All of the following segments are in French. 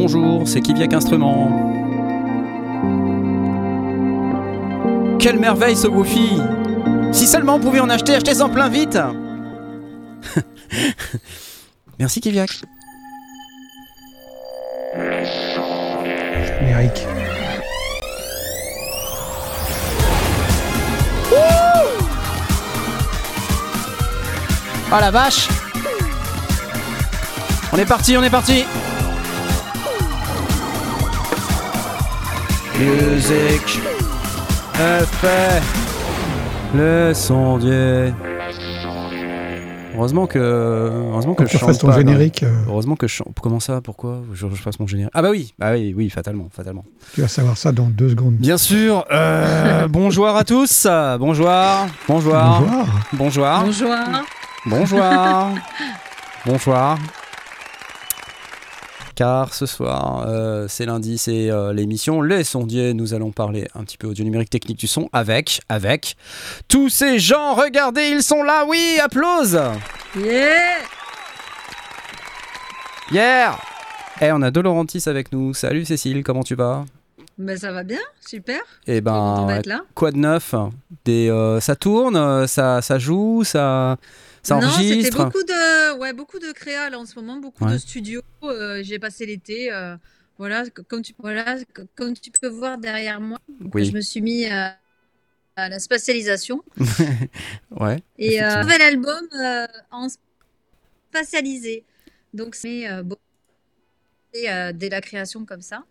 bonjour, c'est Kiviak Instrument. Quelle merveille ce Woofy Si seulement on pouvait en acheter, achetez-en plein vite Merci Kiviak. Générique. Ah la vache On est parti, on est parti Musique Effet Le sondier Heureusement que heureusement que je chante ton pas, générique, euh, Heureusement que je chante. Comment ça? Pourquoi? Je, je fasse mon générique Ah bah oui, bah oui, oui, fatalement, fatalement. tu vas savoir ça dans deux secondes. Bien sûr. euh, bonjour à tous. Bonjour. Bonjour. Bonjour. Bonjour. Bonjour. Bonjour. Bonjour. Car ce soir, euh, c'est lundi, c'est euh, l'émission Les Sondiers. Nous allons parler un petit peu audio numérique technique du son avec, avec tous ces gens. Regardez, ils sont là. Oui, applause. Yeah Yeah. Eh, on a Dolorantis avec nous. Salut Cécile, comment tu vas? Ben ça va bien, super. Eh ben, là. quoi de neuf? Des, euh, Ça tourne, ça, ça joue, ça, ça non, c'était enregistre. beaucoup de, ouais, beaucoup de créa là en ce moment, beaucoup Ouais. de studios. euh, J'ai passé l'été, euh, voilà, comme tu, voilà, c- comme tu peux voir derrière moi. Oui. Je me suis mis à, à la spatialisation Ouais. et euh, Effectivement. nouvel album euh, en spatialisé. Donc c'est euh, euh, dès la création comme ça.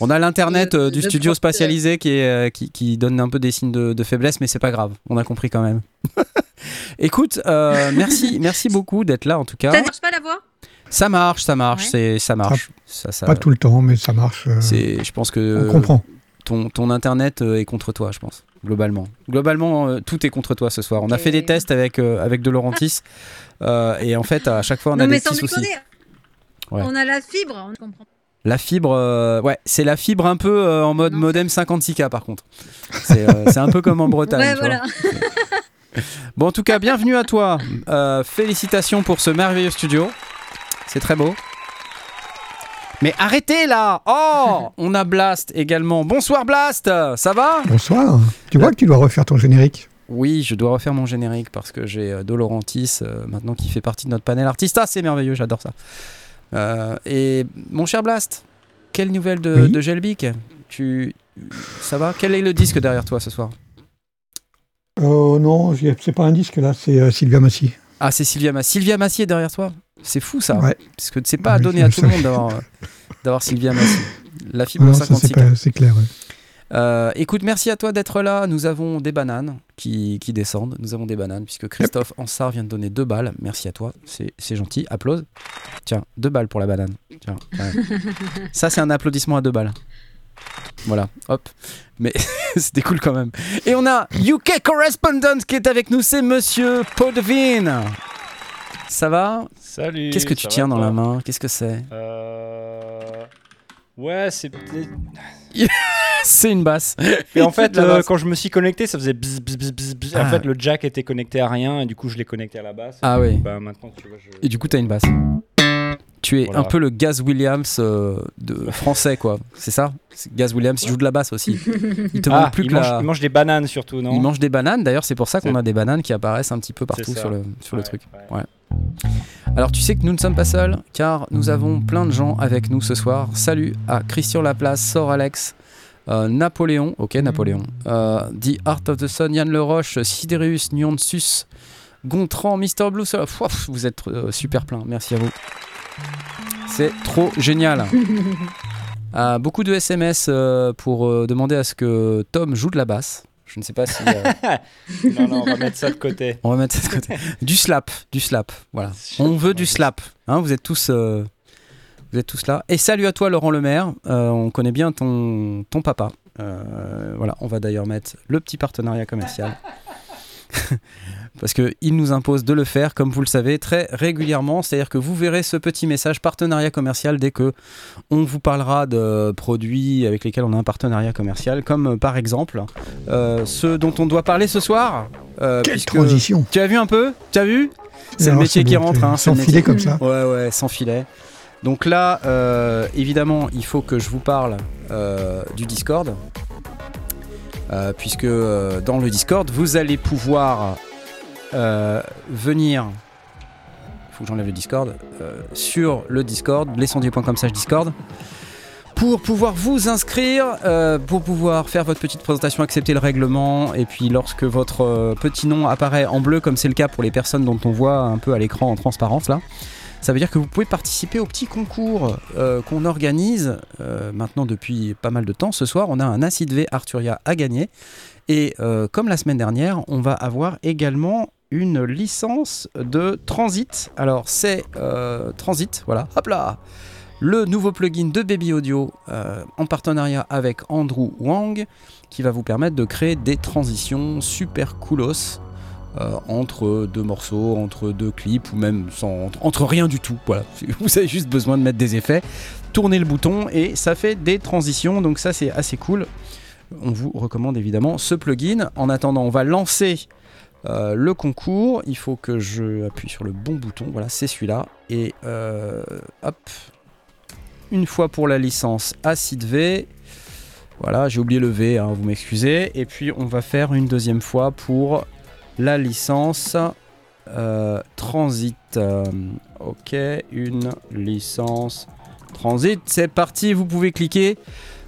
On a l'internet Et, euh, du studio spatialisé qui, est, euh, qui, qui donne un peu des signes de, de faiblesse, mais c'est pas grave. On a compris quand même. Écoute, euh, merci, merci beaucoup d'être là en tout cas. Ça ne marche pas la voix? Ça marche, ça marche, Ouais. c'est, ça marche. Ça, ça- Pas tout le temps, mais ça marche. euh, c'est, je pense que on comprend. ton, ton internet est contre toi, je pense, globalement. Globalement, euh, tout est contre toi ce soir. On a fait des tests avec, euh, avec De Laurentiis, euh, et en fait, à chaque fois, on a mais des petits soucis. Ouais. On a la fibre, on comprend. La fibre, euh, ouais, c'est la fibre un peu euh, en mode Non. modem 56K par contre. C'est euh, c'est un peu comme en Bretagne. Ouais, tu vois. voilà. Bon, en tout cas, bienvenue à toi. Euh, félicitations pour ce merveilleux studio. C'est très beau. Mais arrêtez là Oh On a Blast également. Bonsoir Blast Ça va? Bonsoir. Tu vois que tu dois refaire ton générique? Oui, je dois refaire mon générique parce que j'ai Dolorantis euh, maintenant qui fait partie de notre panel artiste. Ah, c'est merveilleux, j'adore ça. Euh, et mon cher Blast, quelle nouvelle de, Oui. de Gelbic tu... Ça va? Quel est le disque derrière toi ce soir? Oh non, c'est pas un disque là, c'est euh, Sylvia Massy. Ah, c'est Sylvia Massy. Sylvia Massy est derrière toi? C'est fou ça. Ouais. Parce que c'est pas donné je à tout le monde d'avoir, Sylvia Massy. La fibre c'est 56 pas- c'est clair. ouais. Euh, écoute, merci à toi d'être là. Nous avons des bananes qui, qui descendent. Nous avons des bananes puisque Christophe Ansart vient de donner deux balles. Merci à toi, c'est c'est gentil. Applause. Tiens, deux balles pour la banane. Tiens, ouais. Ça, c'est un applaudissement à deux balles. Voilà, hop. Mais c'était cool quand même. Et on a UK Correspondent qui est avec nous, c'est Monsieur Podvin. Ça va? Salut. Qu'est-ce que tu tiens dans la main? Qu'est-ce que c'est? Euh... Ouais, c'est peut-être. C'est une basse. Et en fait, euh, quand je me suis connecté, ça faisait bzz, bzz, bzz. Ah. En fait, le jack était connecté à rien et du coup, je l'ai connecté à la basse. Ah oui. Bah, maintenant, tu vois, je. Et du coup, t'as une basse. Tu es Voilà. un peu le Gaz Williams euh, de français, quoi. C'est ça? Gaz Williams, il joue de la basse aussi. Il te Ah, manque plus il, que mange, la. il mange des bananes surtout, non? Il mange des bananes, d'ailleurs, c'est pour ça qu'on a des bananes qui apparaissent un petit peu partout sur le, sur le Ouais, truc. ouais. Alors, tu sais que nous ne sommes pas seuls, car nous avons plein de gens avec nous ce soir. Salut à Christian Laplace, Sor Alex, euh, Napoléon, ok, Napoléon, euh, The Art of the Sun, Yann Leroche, Siderius, Nuansus, Gontran, Mister Blue, vous êtes euh, super plein, merci à vous. C'est trop génial. Ah, beaucoup de SMS euh, pour euh, demander à ce que Tom joue de la basse. Je ne sais pas si. euh, non, non, on va mettre ça de côté. on va mettre ça de côté. Du slap, du slap. Voilà. On veut du slap. Hein, vous êtes tous, euh, vous êtes tous là. Et salut à toi, Laurent Lemaire. Euh, on connaît bien ton, ton papa. Euh, voilà. On va d'ailleurs mettre le petit partenariat commercial. Parce qu'il nous impose de le faire, comme vous le savez, très régulièrement. C'est-à-dire que vous verrez ce petit message partenariat commercial dès que on vous parlera de produits avec lesquels on a un partenariat commercial, comme euh, par exemple euh, ceux dont on doit parler ce soir. euh, Quelle transition tu as vu un peu? Tu as vu? C'est le métier qui rentre, hein, Sans filet comme ça. Ouais, ouais, sans filet. Donc là, euh, évidemment, il faut que je vous parle du Discord. Puisque dans le Discord, vous allez pouvoir euh, venir. Il faut que j'enlève le Discord. euh, sur le Discord, lescendier.com slash Discord. Pour pouvoir vous inscrire, euh, pour pouvoir faire votre petite présentation, accepter le règlement, et puis lorsque votre petit nom apparaît en bleu, comme c'est le cas pour les personnes dont on voit un peu à l'écran en transparence là, ça veut dire que vous pouvez participer au petit concours qu'on organise maintenant depuis pas mal de temps. Ce soir, on a un Acid V Arturia à gagner. Et comme la semaine dernière, on va avoir également une licence de Transit. Alors, c'est euh, Transit, voilà, hop là le nouveau plugin de Baby Audio euh, en partenariat avec Andrew Wang qui va vous permettre de créer des transitions super coolos euh, entre deux morceaux, entre deux clips ou même sans, entre, rien du tout. Vous avez juste besoin de mettre des effets, tournez le bouton et ça fait des transitions. Donc ça c'est assez cool. On vous recommande évidemment ce plugin. En attendant, on va lancer euh, le concours. Il faut que je appuie sur le bon bouton. Voilà, c'est celui-là. Et euh, hop, une fois pour la licence Acid V. Voilà, j'ai oublié le V, hein, vous m'excusez. Et puis on va faire une deuxième fois pour la licence euh, Transit. Ok, une licence Transit. C'est parti, vous pouvez cliquer.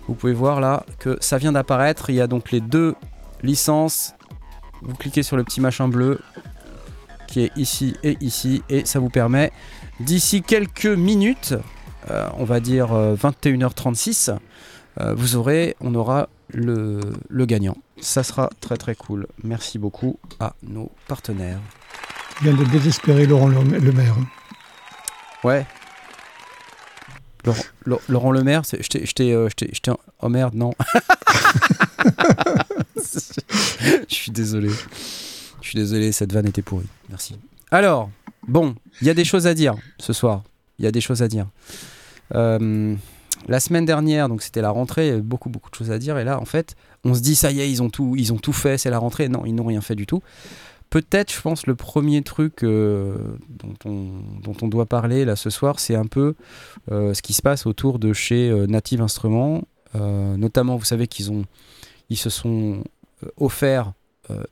Vous pouvez voir là que ça vient d'apparaître. Il y a donc les deux licences. Vous cliquez sur le petit machin bleu qui est ici et ici. Et ça vous permet d'ici quelques minutes euh, on va dire euh, 21h36, euh, vous aurez, on aura le, le gagnant. Ça sera très très cool. Merci beaucoup à nos partenaires. Il vient de désespérer Laurent le Maire. Ouais. Laurent, Laurent- Laurent Le Maire, c'est- je t'ai- je t'ai. euh, je t'ai- Oh merde, non. Je suis désolé. Je suis désolé, cette vanne était pourrie. Merci. Alors, bon, il y a des choses à dire ce soir. Il y a des choses à dire. Euh, la semaine dernière, donc c'était la rentrée, il y avait beaucoup beaucoup de choses à dire. Et là, en fait, on se dit ça y est, ils ont tout, ils ont tout fait, c'est la rentrée. Non, ils n'ont rien fait du tout. Peut-être, je pense, le premier truc euh, dont, on, doit parler là ce soir, c'est un peu euh, ce qui se passe autour de chez euh, Native Instruments. Notamment, vous savez qu'ils se sont offerts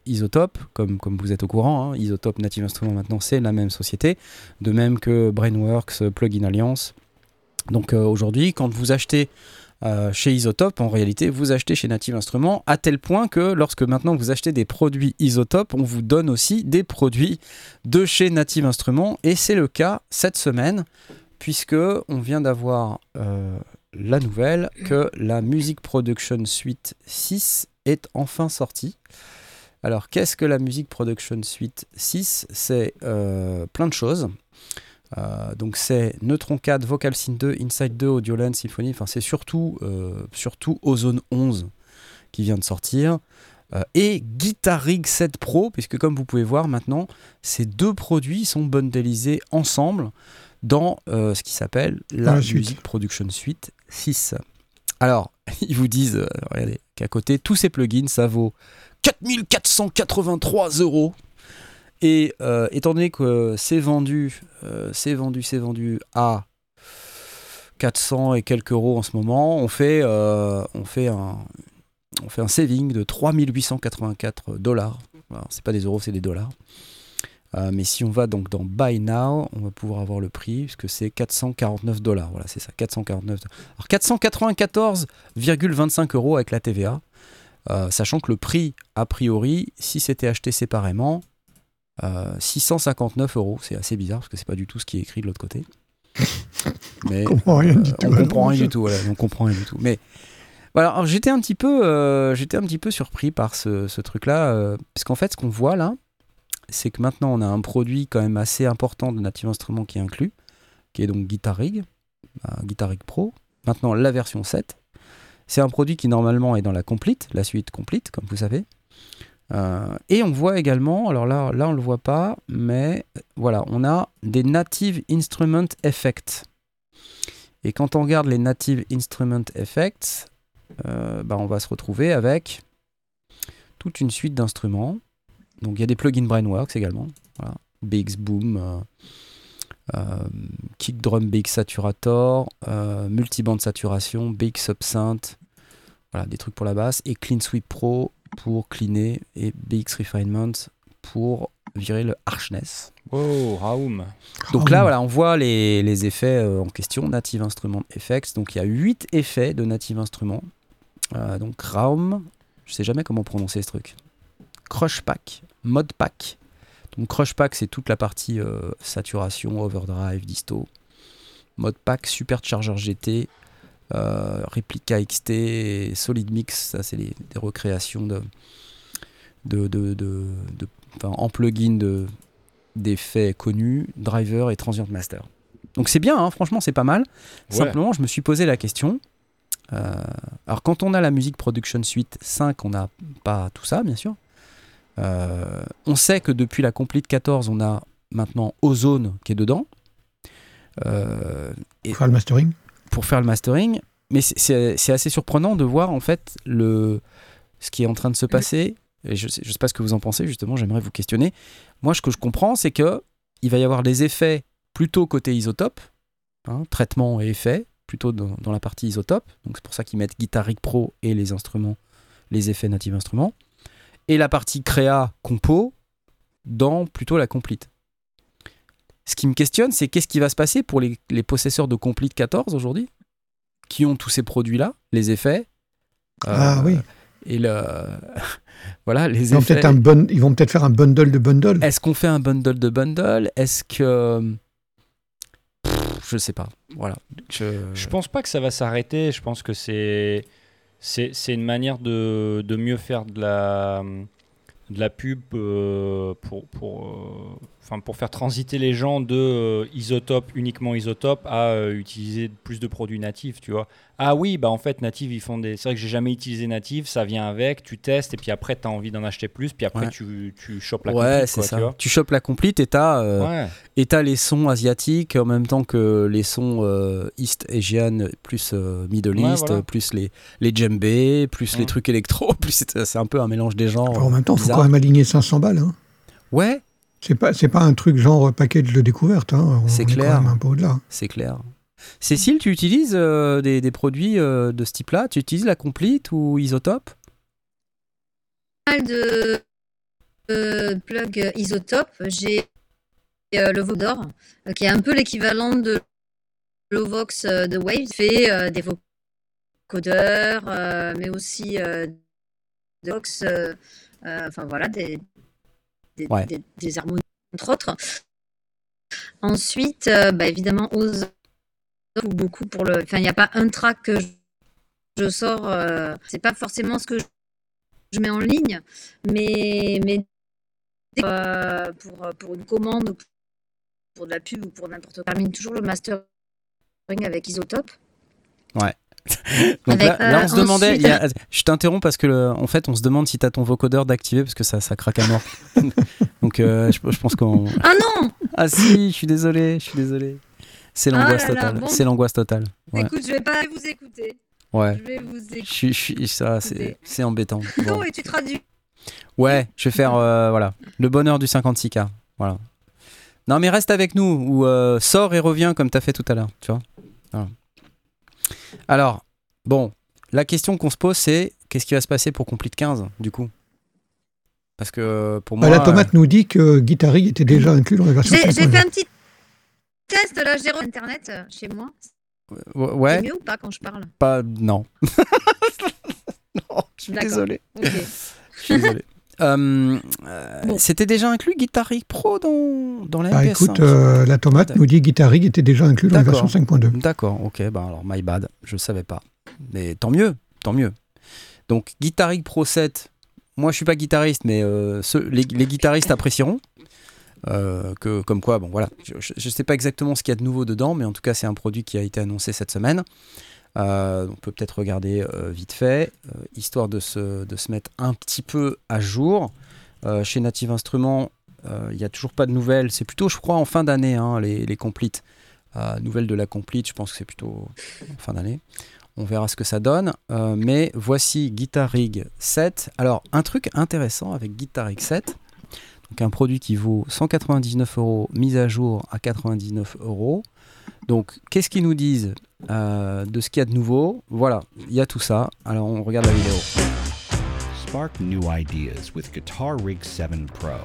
Isotope, comme, vous êtes au courant. hein. Isotope, Native Instruments, maintenant, c'est la même société. De même que Brainworks, Plugin Alliance. Donc aujourd'hui, quand vous achetez euh, chez Isotope, en réalité, vous achetez chez Native Instruments, à tel point que lorsque maintenant vous achetez des produits Isotope, on vous donne aussi des produits de chez Native Instruments. Et c'est le cas cette semaine, puisque on vient d'avoir euh, la nouvelle que la Music Production Suite 6 est enfin sortie. Alors, qu'est-ce que la Music Production Suite 6 C'est euh, plein de choses. Euh, donc c'est Neutron 4, Vocal Synth 2, Inside 2, Audioland, Symphony. Enfin, c'est surtout, euh, surtout Ozone 11 qui vient de sortir. Euh, et Guitar Rig 7 Pro, puisque comme vous pouvez voir maintenant, ces deux produits sont bundlisés ensemble dans ce qui s'appelle la, suite. Music Production Suite 6. Alors, ils vous disent, regardez, qu'à côté, tous ces plugins, ça vaut 4483 euros. Et euh, étant donné que c'est vendu, euh, c'est vendu, c'est vendu à 400 et quelques euros en ce moment, on fait, euh, on fait un, on fait un saving de 3884 dollars. C'est pas des euros, c'est des dollars. Mais si on va donc dans Buy Now, on va pouvoir avoir le prix, puisque c'est 449 dollars. Voilà, c'est ça, 449. Alors 494,25 euros avec la TVA. Sachant que le prix, a priori, si c'était acheté séparément, 659 euros. C'est assez bizarre parce que c'est pas du tout ce qui est écrit de l'autre côté. Mais On comprend rien du euh, tout. on comprend rien du tout. Voilà, on comprend rien du tout. Mais voilà, alors j'étais un petit peu, euh, j'étais un petit peu surpris par ce, ce truc-là, euh, parce qu'en fait, ce qu'on voit là, c'est que maintenant on a un produit quand même assez important de Native Instruments qui est inclus, qui est donc Guitar Rig, euh, Guitar Rig Pro. Maintenant la version 7. C'est un produit qui normalement est dans la Complete, la suite Complete, comme vous savez. Euh, et on voit également, alors là, là on le voit pas, mais euh, voilà, on a des Native Instrument Effects. Et quand on regarde les Native Instrument Effects, euh, bah, on va se retrouver avec toute une suite d'instruments. Donc il y a des plugins Brainworks également, voilà. Boom, kick drum BX Saturator, multiband saturation, BX Subsynth, voilà, des trucs pour la basse, et Clean Sweep Pro pour cleaner, et BX Refinement pour virer le harshness. Wow, Raoum. Donc là, voilà, on voit les, les effets euh, en question, Native Instrument Effects. Donc il y a 8 effets de Native Instrument. Euh, donc Raum, je sais jamais comment prononcer ce truc. Crush Pack, Mod Pack. Donc Crush Pack, c'est toute la partie euh, saturation, overdrive, disto. Mod Pack, Supercharger GT, euh, Replica XT, et Solid Mix, ça c'est les, des recréations de, de, de, de- de- enfin, en plugin de, d'effets connus, driver et transient master. Donc c'est bien, hein, franchement c'est pas mal. Ouais. Simplement, je me suis posé la question. euh, alors quand on a la Music Production Suite 5, on n'a pas tout ça, bien sûr. Euh, on sait que depuis la Complete 14, on a maintenant Ozone qui est dedans. Euh, et le mastering. Pour faire le mastering. Mais c'est- assez surprenant de voir en fait le, ce qui est en train de se passer. Et je ne sais, pas ce que vous en pensez, justement, j'aimerais vous questionner. Moi, ce que je comprends, c'est que il va y avoir des effets plutôt côté isotope, hein, traitement et effets, plutôt dans, la partie isotope. Donc c'est pour ça qu'ils mettent Guitar Rig Pro et les instruments, les effets native instruments. Et la partie créa compo dans plutôt la complete. Ce qui me questionne, c'est qu'est-ce qui va se passer pour les, les possesseurs de Complete 14 aujourd'hui, qui ont tous ces produits-là, les effets. Ah euh, oui. Et le. voilà, les Ils vont effets. peut-être un bun- ils vont peut-être faire un bundle de bundle. Est-ce qu'on fait un bundle de bundle? Est-ce que. Pff, Je sais pas. Voilà. Je, Je pense pas que ça va s'arrêter. Je pense que c'est c'est c'est une manière de, de mieux faire de la de la pub euh, pour pour euh, enfin pour faire transiter les gens de euh, isotope uniquement isotope à euh, utiliser plus de produits natifs, tu vois. Ah oui, bah en fait native ils font des c'est vrai que j'ai jamais utilisé native, ça vient avec, tu testes et puis après tu as envie d'en acheter plus, puis après Ouais. tu tu chopes la ouais, complete, c'est quoi, ça. tu vois. Tu chopes la complete et t'as euh, Ouais. et t'as les sons asiatiques en même temps que les sons euh, East Asian plus euh, Middle Ouais, East, voilà. plus les, les plus les Ouais. trucs électro, plus c'est c'est un peu un mélange des genres. Enfin, en même temps, il faut quand même aligner 500 balles. Hein. Ouais, C'est pas, c'est pas un truc genre package de découverte. Hein. On C'est est clair. quand même un peu au-delà. c'est clair. Cécile, tu utilises euh, des, des produits euh, de ce type-là? Tu utilises la complete ou isotope? Pas mal de euh, plug isotope. J'ai euh, le Vodor, euh, qui est un peu l'équivalent de l'Ovox euh, de Wave. Il fait euh, des vocodeurs, euh, mais aussi euh, des Vox, euh, euh, enfin voilà, des, des, Ouais. des- des harmonies, entre autres. Ensuite, euh, bah, évidemment, ou beaucoup pour le. Enfin, il n'y a pas un track que je, je sors. euh, c'est pas forcément ce que je, je mets en ligne, mais, mais euh, pour, pour une commande, ou pour de la pub ou pour n'importe quoi, je termine toujours le mastering avec Isotope. Donc là, là, on se demandait, ensuite- a- je t'interromps parce que le- en fait, on se demande si tu as ton vocodeur d'activer parce que ça, ça craque à mort. Donc euh, je, je pense qu'on. Ah non Ah si, je suis désolé, je suis désolé. C'est Ah l'angoisse totale. bon. C'est l'angoisse totale. Ouais. Écoute, je vais pas vous écouter. Ouais. Je vais vous écouter. je ça, c'est, embêtant. Non, et tu traduis. Ouais, je vais faire euh, voilà le bonheur du 56K. Voilà. Non mais reste avec nous ou euh, sors et reviens comme t'as fait tout à l'heure, tu vois. Voilà. Alors bon, la question qu'on se pose c'est qu'est-ce qui va se passer pour Complete 15 du coup? Parce que euh, pour moi, Bah, la tomate nous dit que Guitar Rig était déjà inclus dans la version J'ai j'ai 5.2. fait un petit test là, j'ai internet euh, chez moi. euh, ouais, C'est mieux ou pas quand je parle? Pas non. non, je suis désolé. Je suis désolé. Euh, euh, Bon. C'était déjà inclus Guitar Rig Pro dans, dans la Bah, MP5 écoute, euh, la tomate nous dit Guitar Rig était déjà inclus dans la D'accord. version 5.2. D'accord, ok, bah alors my bad, je savais pas. Mais tant mieux, tant mieux. Donc Guitar Rig Pro 7, moi je suis pas guitariste, mais euh, ceux- les, les guitaristes apprécieront. Euh, que, comme quoi, bon voilà, je, je sais pas exactement ce qu'il y a de nouveau dedans, mais en tout cas c'est un produit qui a été annoncé cette semaine. Euh, on peut peut-être regarder euh, vite fait, euh, histoire de se, mettre un petit peu à jour. Chez Native Instruments, il n'y a toujours pas de nouvelles. C'est plutôt, je crois, en fin d'année, hein, les, les completes. Euh, nouvelles de la complete, je pense que c'est plutôt en fin d'année. On verra ce que ça donne. Mais voici Guitar Rig 7. Alors, un truc intéressant avec Guitar Rig 7. Donc un produit qui vaut 199 euros, mise à jour à 99 euros. Donc qu'est-ce qu'ils nous disent? Euh, de ce qu'il y a de nouveau Voilà, il y a tout ça. Alors on regarde la vidéo. Spark new ideas with Guitar Rig 7 Pro,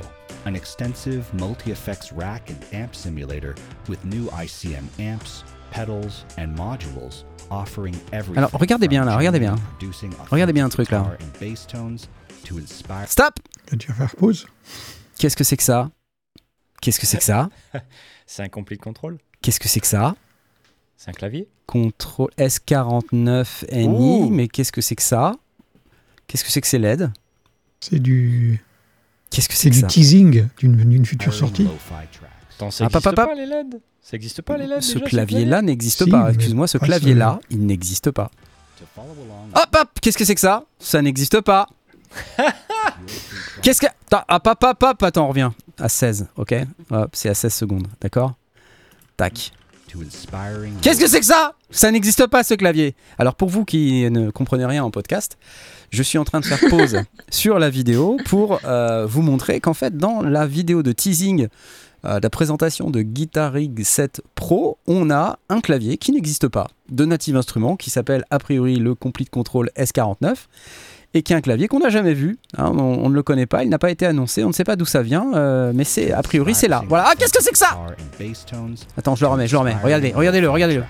an extensive multi effects rack and amp simulator with new ICM amps, pedals, and modules offering everything. Alors, regardez bien là, regardez bien. Regardez bien un truc, là. Stop Tu vas faire pause. Qu'est-ce que c'est que ça? Qu'est-ce que c'est que ça? C'est un complete control Qu'est-ce que c'est que ça? C'est un clavier Contrôle S49 NI, Ouh. mais qu'est-ce que c'est que ça? Qu'est-ce que c'est que ces LED C'est du, Qu'est-ce que c'est c'est que du ça? teasing d'une future inspiring sortie. Attends, ça Ah, pas les LED? Ça existe pas les LED Ce clavier-là n'existe Si, pas. Excuse-moi, ce clavier-là, il n'existe pas. Hop, hop Qu'est-ce que c'est que ça? Ça n'existe pas. Qu'est-ce que. Attends, hop, hop, hop, hop, attends, on revient. À 16, ok? Hop, c'est à 16 secondes, d'accord? Tac. Qu'est-ce que c'est que ça? Ça n'existe pas ce clavier. Alors pour vous qui ne comprenez rien en podcast, je suis en train de faire pause sur la vidéo pour euh, vous montrer qu'en fait dans la vidéo de teasing euh, de la présentation de Guitar Rig 7 Pro, on a un clavier qui n'existe pas de Native Instruments qui s'appelle a priori le Complete Control S49 et qui est un clavier qu'on n'a jamais vu. hein, on, on ne le connaît pas, il n'a pas été annoncé, on ne sait pas d'où ça vient, euh, mais c'est a priori c'est là. Voilà. Ah, qu'est-ce que c'est que ça Attends, je le remets, je le remets. Regardez, regardez-le, regardez-le.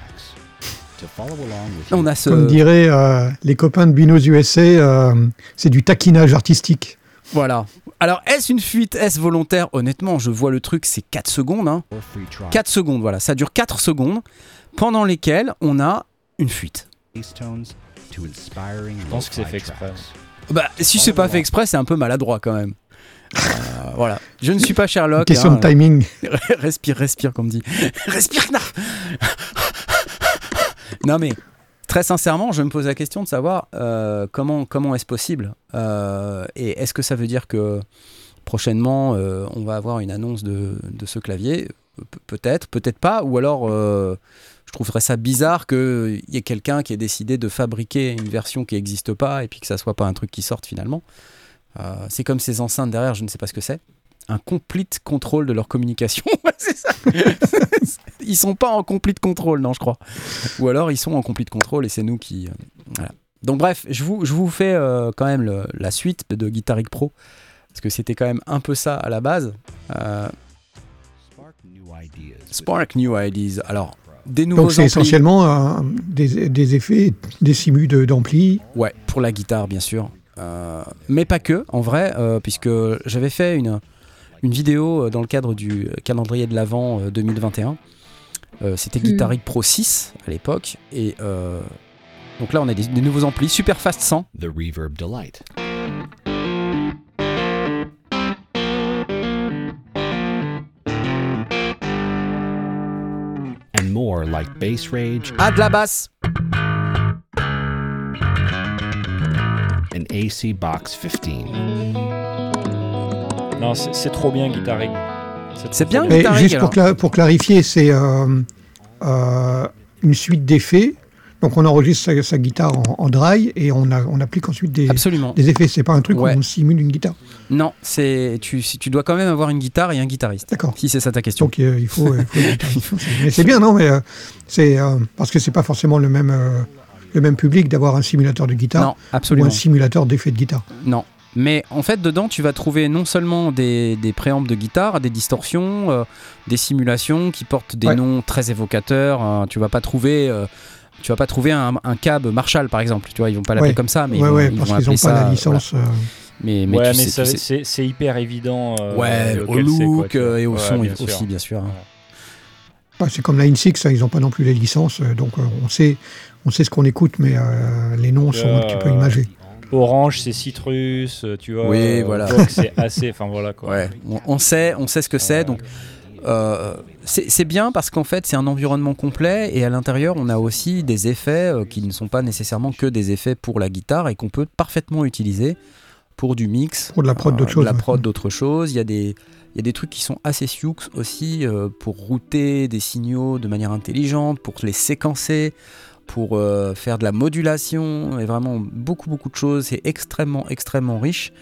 On a ce Comme diraient euh, les copains de Binos USA, euh, c'est du taquinage artistique. Voilà. Alors, est-ce une fuite? Est-ce volontaire? Honnêtement, je vois le truc, c'est 4 secondes. Hein. your free trial 4 secondes, voilà. Ça dure 4 secondes, pendant lesquelles on a une fuite. Je pense que c'est fait exprès. Bah, si c'est pas fait exprès, c'est un peu maladroit quand même. Euh, voilà. Je ne suis pas Sherlock. Question hein. de timing. respire, respire, comme dit. respire, Non, mais très sincèrement, je me pose la question de savoir euh, comment, comment est-ce possible Euh, Et est-ce que ça veut dire que prochainement, euh, on va avoir une annonce de, de ce clavier? Pe- Peut-être, peut-être pas. Ou alors, euh, je trouverais ça bizarre qu'il y ait quelqu'un qui ait décidé de fabriquer une version qui n'existe pas et puis que ça soit pas un truc qui sorte finalement. Euh, c'est comme ces enceintes derrière, je ne sais pas ce que c'est. Un complete contrôle de leur communication. C'est ça. ils sont pas en complete contrôle, non, je crois. Ou alors ils sont en complete contrôle et c'est nous qui. euh, voilà. Donc bref, je vous, je vous fais euh, quand même le- la suite de Guitar Rig Pro parce que c'était quand même un peu ça à la base. Euh, Spark new ideas with Spark New Ideas. Alors, des nouveaux Donc c'est essentiellement euh, des, des effets, des simus de- d'ampli. Ouais, pour la guitare, bien sûr. Euh, mais pas que, en vrai, euh, puisque j'avais fait une, une vidéo dans le cadre du calendrier de l'Avent euh, 2021. Euh, C'était Guitar Rig Pro 6 à l'époque. Et euh, donc là, on a des, des nouveaux amplis Super Fast 100. the Reverb Delight. More like Bass Rage de la basse and AC Box 15. Non, c'est trop bien Guitar Rig. C'est bien, Mais Guitar Rig, juste pour, cla- pour clarifier, c'est euh, euh, une suite d'effets. Donc on enregistre sa, sa guitare en, en dry et on, a- on applique ensuite des, Absolument. des effets. C'est pas un truc Ouais. où on simule une guitare. Non, c'est tu, si- tu dois quand même avoir une guitare et un guitariste. D'accord. Si c'est ça ta question. Donc euh, il faut. euh, faut- c'est bien, non Mais euh, c'est euh, parce que c'est pas forcément le même le même public d'avoir un simulateur de guitare non, ou absolument. un simulateur d'effets de guitare. Non. Mais en fait, dedans, tu vas trouver non seulement des, des préampes de guitare, des distorsions, des simulations qui portent des Ouais. noms très évocateurs. hein. tu vas pas trouver, tu vas pas trouver un, un cab Marshall, par exemple. Tu vois, ils vont pas l'appeler Ouais. comme ça, mais ils vont, ouais, ils parce vont qu'ils appeler n'ont pas ça, la licence. euh. Mais, sais- c'est c'est hyper évident. euh, ouais, au quoi, look euh, et au Ouais, son bien aussi, sûr. bien sûr. Ouais. bah, c'est comme la INSIX, hein, ils n'ont pas non plus les licences, donc euh, on sait on sait ce qu'on écoute, mais euh, les noms sont un petit peu imagés. Orange, c'est citrus, tu vois. Oui, voilà. C'est assez. Enfin voilà quoi. Ouais, on, on sait, on sait ce que c'est. Donc, euh, c'est bien parce qu'en fait, c'est un environnement complet et à l'intérieur, on a aussi des effets euh, qui ne sont pas nécessairement que des effets pour la guitare et qu'on peut parfaitement utiliser pour du mix, Pour de la prod d'autres de choses. la ouais. prod d'autres choses. Il y a des il y a des trucs qui sont assez sioux aussi euh, pour router des signaux de manière intelligente, pour les séquencer, pour euh, faire de la modulation et vraiment beaucoup beaucoup de choses. C'est extrêmement extrêmement riche.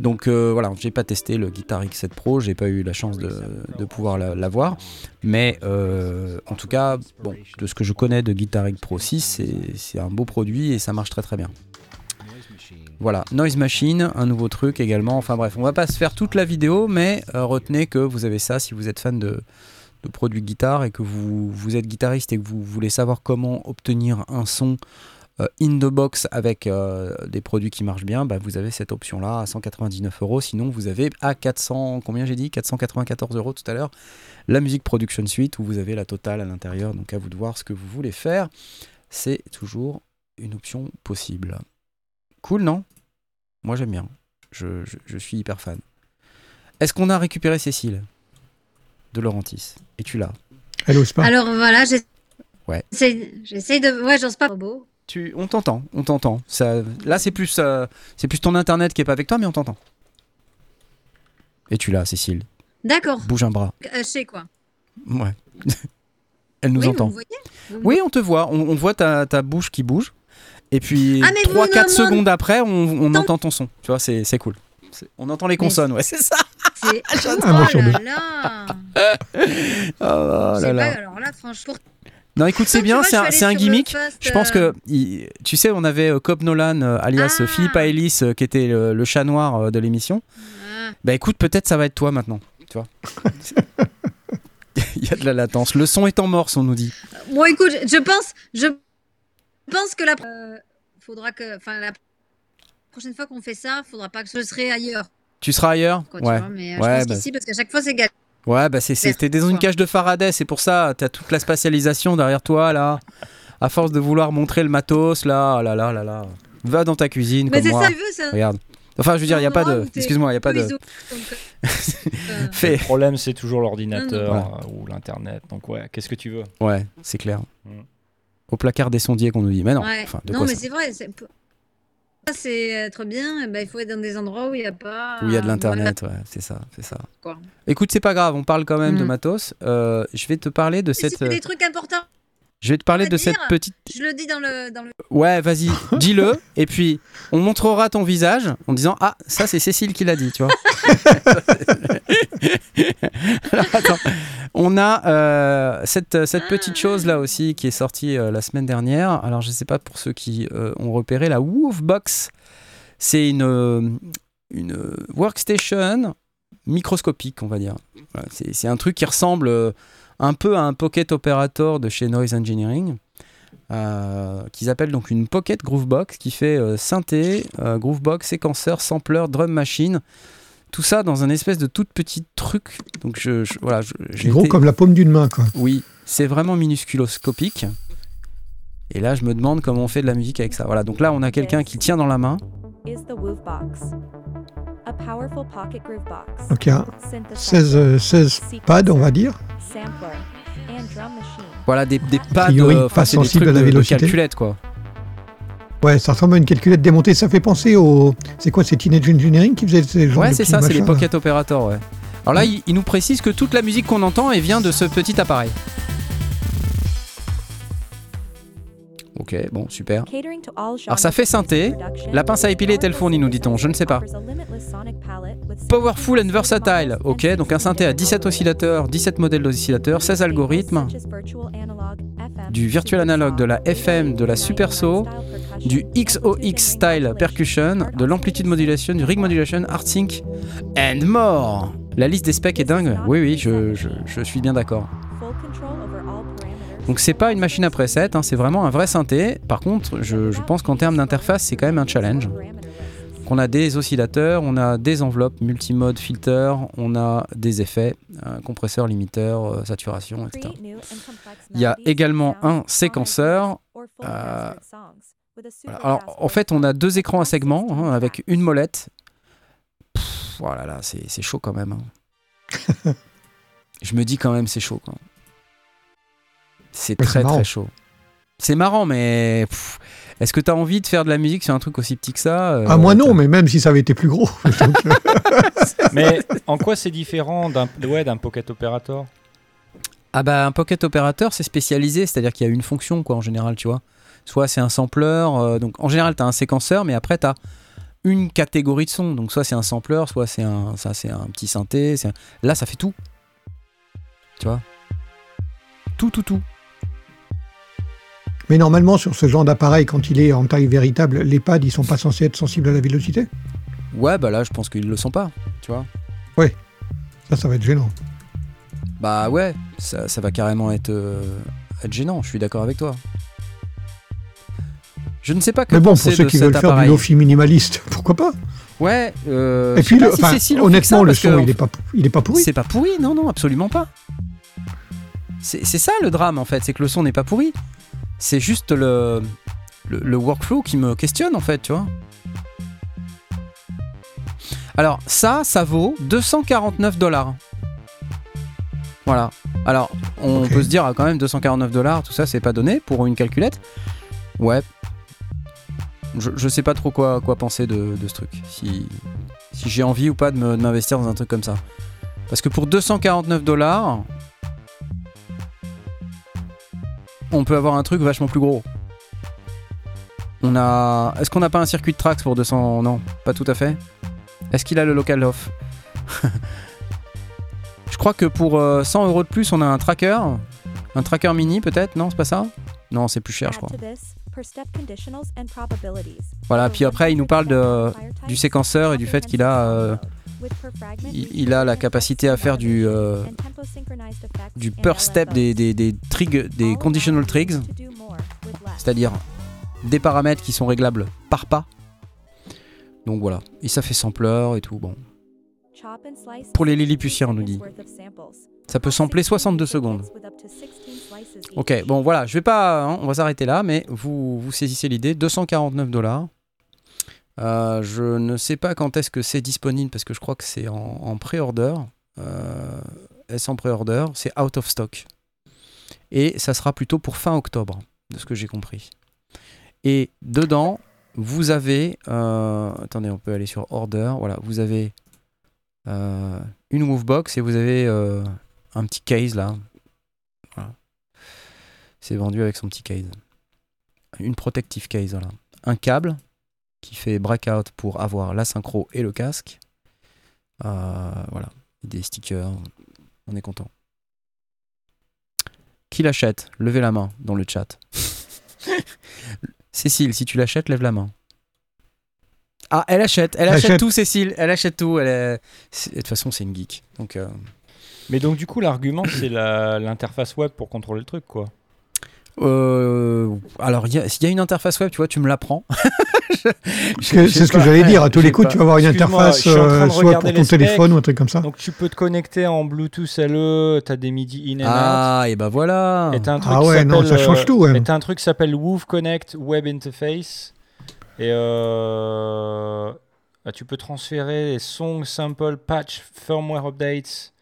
Donc euh, voilà, j'ai pas testé le Guitar X7 Pro, j'ai pas eu la chance de, pouvoir la- l'avoir. Mais euh, en tout cas, bon, de ce que je connais de Guitar X Pro 6, c'est- un beau produit et ça marche très très bien. Voilà, Noise Machine, un nouveau truc également. Enfin bref, on va pas se faire toute la vidéo, mais euh, retenez que vous avez ça si vous êtes fan de, de produits guitare et que vous, êtes guitariste et que vous voulez savoir comment obtenir un son in the box avec euh, des produits qui marchent bien, bah, vous avez cette option-là à 199 euros. Sinon, vous avez à 400, combien j'ai dit? 494 euros tout à l'heure, la Music Production Suite où vous avez la totale à l'intérieur. Donc à vous de voir ce que vous voulez faire. C'est toujours une option possible. Cool, non? Moi j'aime bien. Je, je- je suis hyper fan. Est-ce qu'on a récupéré Cécile? De Laurentis Et tu l'as Elle ose pas. Alors voilà, j'ai- Ouais. j'essaie j'essaie de. Ouais, j'ose pas. Robot. Tu, On t'entend, on t'entend. Ça, là c'est plus, euh, c'est plus ton internet qui est pas avec toi, mais on t'entend. Et tu l'as, Cécile. D'accord. Bouge un bras. Caché quoi? Ouais. Elle nous oui, entend. voyez? Vous Oui, on te voit. On, on voit ta, ta bouche qui bouge. Et puis Ah, mais vous 3-4 ne secondes après, on, on entend ton son. Tu vois, c'est c'est cool. On entend les consonnes, ouais, c'est ça. C'est. Oh là là. Oh là C'est là. pas- Alors là, franchement. Non, écoute, c'est bien, c'est un, gimmick. Je pense euh, que, il- tu sais, on avait euh, Cobb Nolan, euh, alias Ah. euh, Philippe Aelis, euh, qui était le, le chat noir euh, de l'émission. ah. Bah écoute, peut-être ça va être toi maintenant. Tu vois Il y a de la latence. Le son est en morse, on nous dit. Bon, écoute, je pense, je pense que la, euh, faudra que, enfin, la prochaine fois qu'on fait ça, faudra pas que je serai ailleurs. Tu seras ailleurs? Quoi, tu Ouais. vois, mais euh, Ouais, je pense bah. qu'ici, parce qu'à chaque fois, c'est galère. Ouais, bah c'est, c'est- t'es dans une cage de Faraday, c'est pour ça. T'as toute la spatialisation derrière toi, là. À force de vouloir montrer le matos, là, oh là, là, là, là. Va dans ta cuisine, Mais comme c'est moi. ça, un Regarde. Enfin, je veux dire, il n'y a pas de. Excuse-moi, il n'y a pas de. Le problème, c'est toujours l'ordinateur euh, ou l'internet. Donc, ouais, qu'est-ce que tu veux? Ouais, c'est clair. Mm. Au placard des sondiers qu'on nous dit. Mais non. ouais. Enfin, de non, quoi mais ça c'est vrai. C'est- Ça, c'est être bien. eh ben, il faut être dans des endroits où il n'y a pas. Où il y a de voilà, l'internet, ouais, c'est ça, c'est ça. quoi. Écoute, c'est pas grave, on parle quand même de Mm. matos. Euh, je vais te parler de Si cette. c'est des trucs importants, Je vais te parler de cette petite. je le dis dans le. Dans le... Ouais, vas-y, dis-le. et puis, on montrera ton visage en disant Ah, ça, c'est Cécile qui l'a dit, tu vois. Alors, attends. On a euh, cette, cette petite chose là aussi qui est sortie euh, la semaine dernière. Alors, je sais pas pour ceux qui euh, ont repéré la Woofbox. C'est une, euh, une euh, workstation microscopique, on va dire. Voilà, c'est c'est un truc qui ressemble euh, un peu à un Pocket Operator de chez Noise Engineering. euh, qu'ils appellent donc une Pocket Groovebox qui fait euh, synthé, euh, Groovebox, séquenceur, sampler, drum machine. Tout ça dans un espèce de tout petit truc. Donc je, je- voilà, je- j'ai C'est gros été- comme la paume d'une main, quoi. oui, c'est vraiment minusculoscopique. Et là, je me demande comment on fait de la musique avec ça. Voilà, donc là, on a quelqu'un qui tient dans la main. Is the Woofbox. A powerful pocket groove box. Donc il y a synthesizer, 16, euh, 16 pads, on va dire. sampler, and drum machine. Voilà, des, des pads, priori, euh, pas c'est des sensible trucs à la de- de vélocité. calculette, quoi. Ouais, ça ressemble à une calculette démontée. Ça fait penser au. C'est quoi, c'est Teenage Engineering qui faisait ces genres Ouais, de c'est ça, c'est les Pocket Operator, ouais. Alors là, il, il nous précise que toute la musique qu'on entend, elle vient de ce petit appareil. Ok, bon, super. Alors ça fait synthé. La pince à épiler est-elle fournie, nous dit-on Je ne sais pas. Powerful and versatile. Ok, donc un synthé à 17 oscillateurs, 17 modèles d'oscillateurs, 16 algorithmes, du virtual analog, de la FM, de la super saw, du XOX style percussion, de l'amplitude modulation, du rig modulation, art sync, and more. La liste des specs est dingue. Oui, oui, je, je- je suis bien d'accord. Donc c'est pas une machine à preset, hein, c'est vraiment un vrai synthé. Par contre, je, je pense qu'en termes d'interface, c'est quand même un challenge. Donc on a des oscillateurs, on a des enveloppes multimode filter, on a des effets, compresseur, limiteur, euh, saturation, etc. Il y a également un séquenceur. euh, Voilà. Alors en fait, on a deux écrans à segments hein, avec une molette. Pff, voilà, là, c'est chaud quand même. hein. je me dis quand même, c'est chaud. quoi. C'est Ouais, très très chaud. C'est marrant, mais est-ce que tu as envie de faire de la musique sur un truc aussi petit que ça euh, Ah, moi non, mais même si ça avait été plus gros. Donc, euh, Mais en quoi c'est différent d'un ouais, d'un Pocket Operator? Ah bah un Pocket Operator c'est spécialisé, c'est-à-dire qu'il y a une fonction quoi en général, tu vois. Soit c'est un sampler, euh, donc en général tu as un séquenceur, mais après tu as une catégorie de son. Donc soit c'est un sampler, soit c'est un, ça c'est un petit synthé. c'est un- Là, ça fait tout. Tu vois? Tout, tout, tout. Mais normalement, sur ce genre d'appareil, quand il est en taille véritable, les pads, ils sont pas censés être sensibles à la vélocité Ouais, bah là, je pense qu'ils le sont pas. Tu vois Ça, ça va être gênant. Bah ouais, ça, ça va carrément être, euh, être gênant. Je suis d'accord avec toi. Je ne sais pas que Mais bon, pour ceux qui veulent faire du lofi minimaliste, pourquoi pas? Ouais. euh, Et puis, le- si enfin, si honnêtement, ça, le que, son, il est pas, il est pas pourri. C'est pas pourri, non, non, absolument pas. C'est c'est ça le drame en fait, c'est que le son n'est pas pourri. C'est juste le, le, le workflow qui me questionne en fait, tu vois. Alors ça, ça vaut 249 dollars. Voilà. Alors, on peut se dire ah, quand même 249 dollars, tout ça, c'est pas donné pour une calculette. Ouais. Je, je sais pas trop quoi, quoi penser de, de ce truc. Si, si j'ai envie ou pas de m'investir dans un truc comme ça. Parce que pour 249 dollars, on peut avoir un truc vachement plus gros. On a. Est-ce qu'on n'a pas un circuit de tracks pour 200 Non, pas tout à fait. Est-ce qu'il a le local off? Je crois que pour euh, 100 euros de plus, on a un tracker. Un tracker mini peut-être? Non, c'est pas ça? Non, c'est plus cher, je crois. Voilà, puis après, il nous parle de, 100% fire du séquenceur et du fait qu'il a, euh, il, a la capacité à faire du, euh, du per step des, des, des, des conditional trigs, c'est-à-dire des paramètres qui sont réglables par pas. Donc voilà, et ça fait sampler et tout. Bon, Pour les 60 Lilliputiens, on nous dit. ça peut sampler 62 secondes. Ok, bon voilà, je vais pas, hein, on va s'arrêter là, mais vous, vous saisissez l'idée, 249 dollars. Euh, je ne sais pas quand est-ce que c'est disponible parce que je crois que c'est en, pré-order. Euh, est-ce en pré-order? C'est out of stock. Et ça sera plutôt pour fin octobre, de ce que j'ai compris. Et dedans, vous avez, euh, attendez, on peut aller sur order. Voilà, vous avez une Movebox et vous avez un petit case là. C'est vendu avec son petit case. Une protective case, voilà. Un câble qui fait breakout pour avoir la synchro et le casque. Euh, voilà. Des stickers. On est content. Qui l'achète? Levez la main dans le chat. Cécile, si tu l'achètes, lève la main. Ah, elle achète, elle achète, achète. tout, Cécile, elle achète tout. Elle est- De toute façon, c'est une geek. Donc, euh, Mais donc, du coup, l'argument, c'est la- l'interface web pour contrôler le truc, quoi. Euh, alors, y s'il y a une interface web, tu vois, tu me l'apprends. C'est ce que j'allais dire. À tous les coups, pas. tu vas avoir une interface, euh, soit pour ton téléphone ou un truc comme ça. Donc, tu peux te connecter en Bluetooth LE, t'as des MIDI in and out. Ah, et bah voilà. Et un truc Ah ouais, non, ça change euh, tout. ouais. Et t'as un truc qui s'appelle Wove Connect Web Interface. Et euh, bah, tu peux transférer les songs, samples, patch, firmware updates.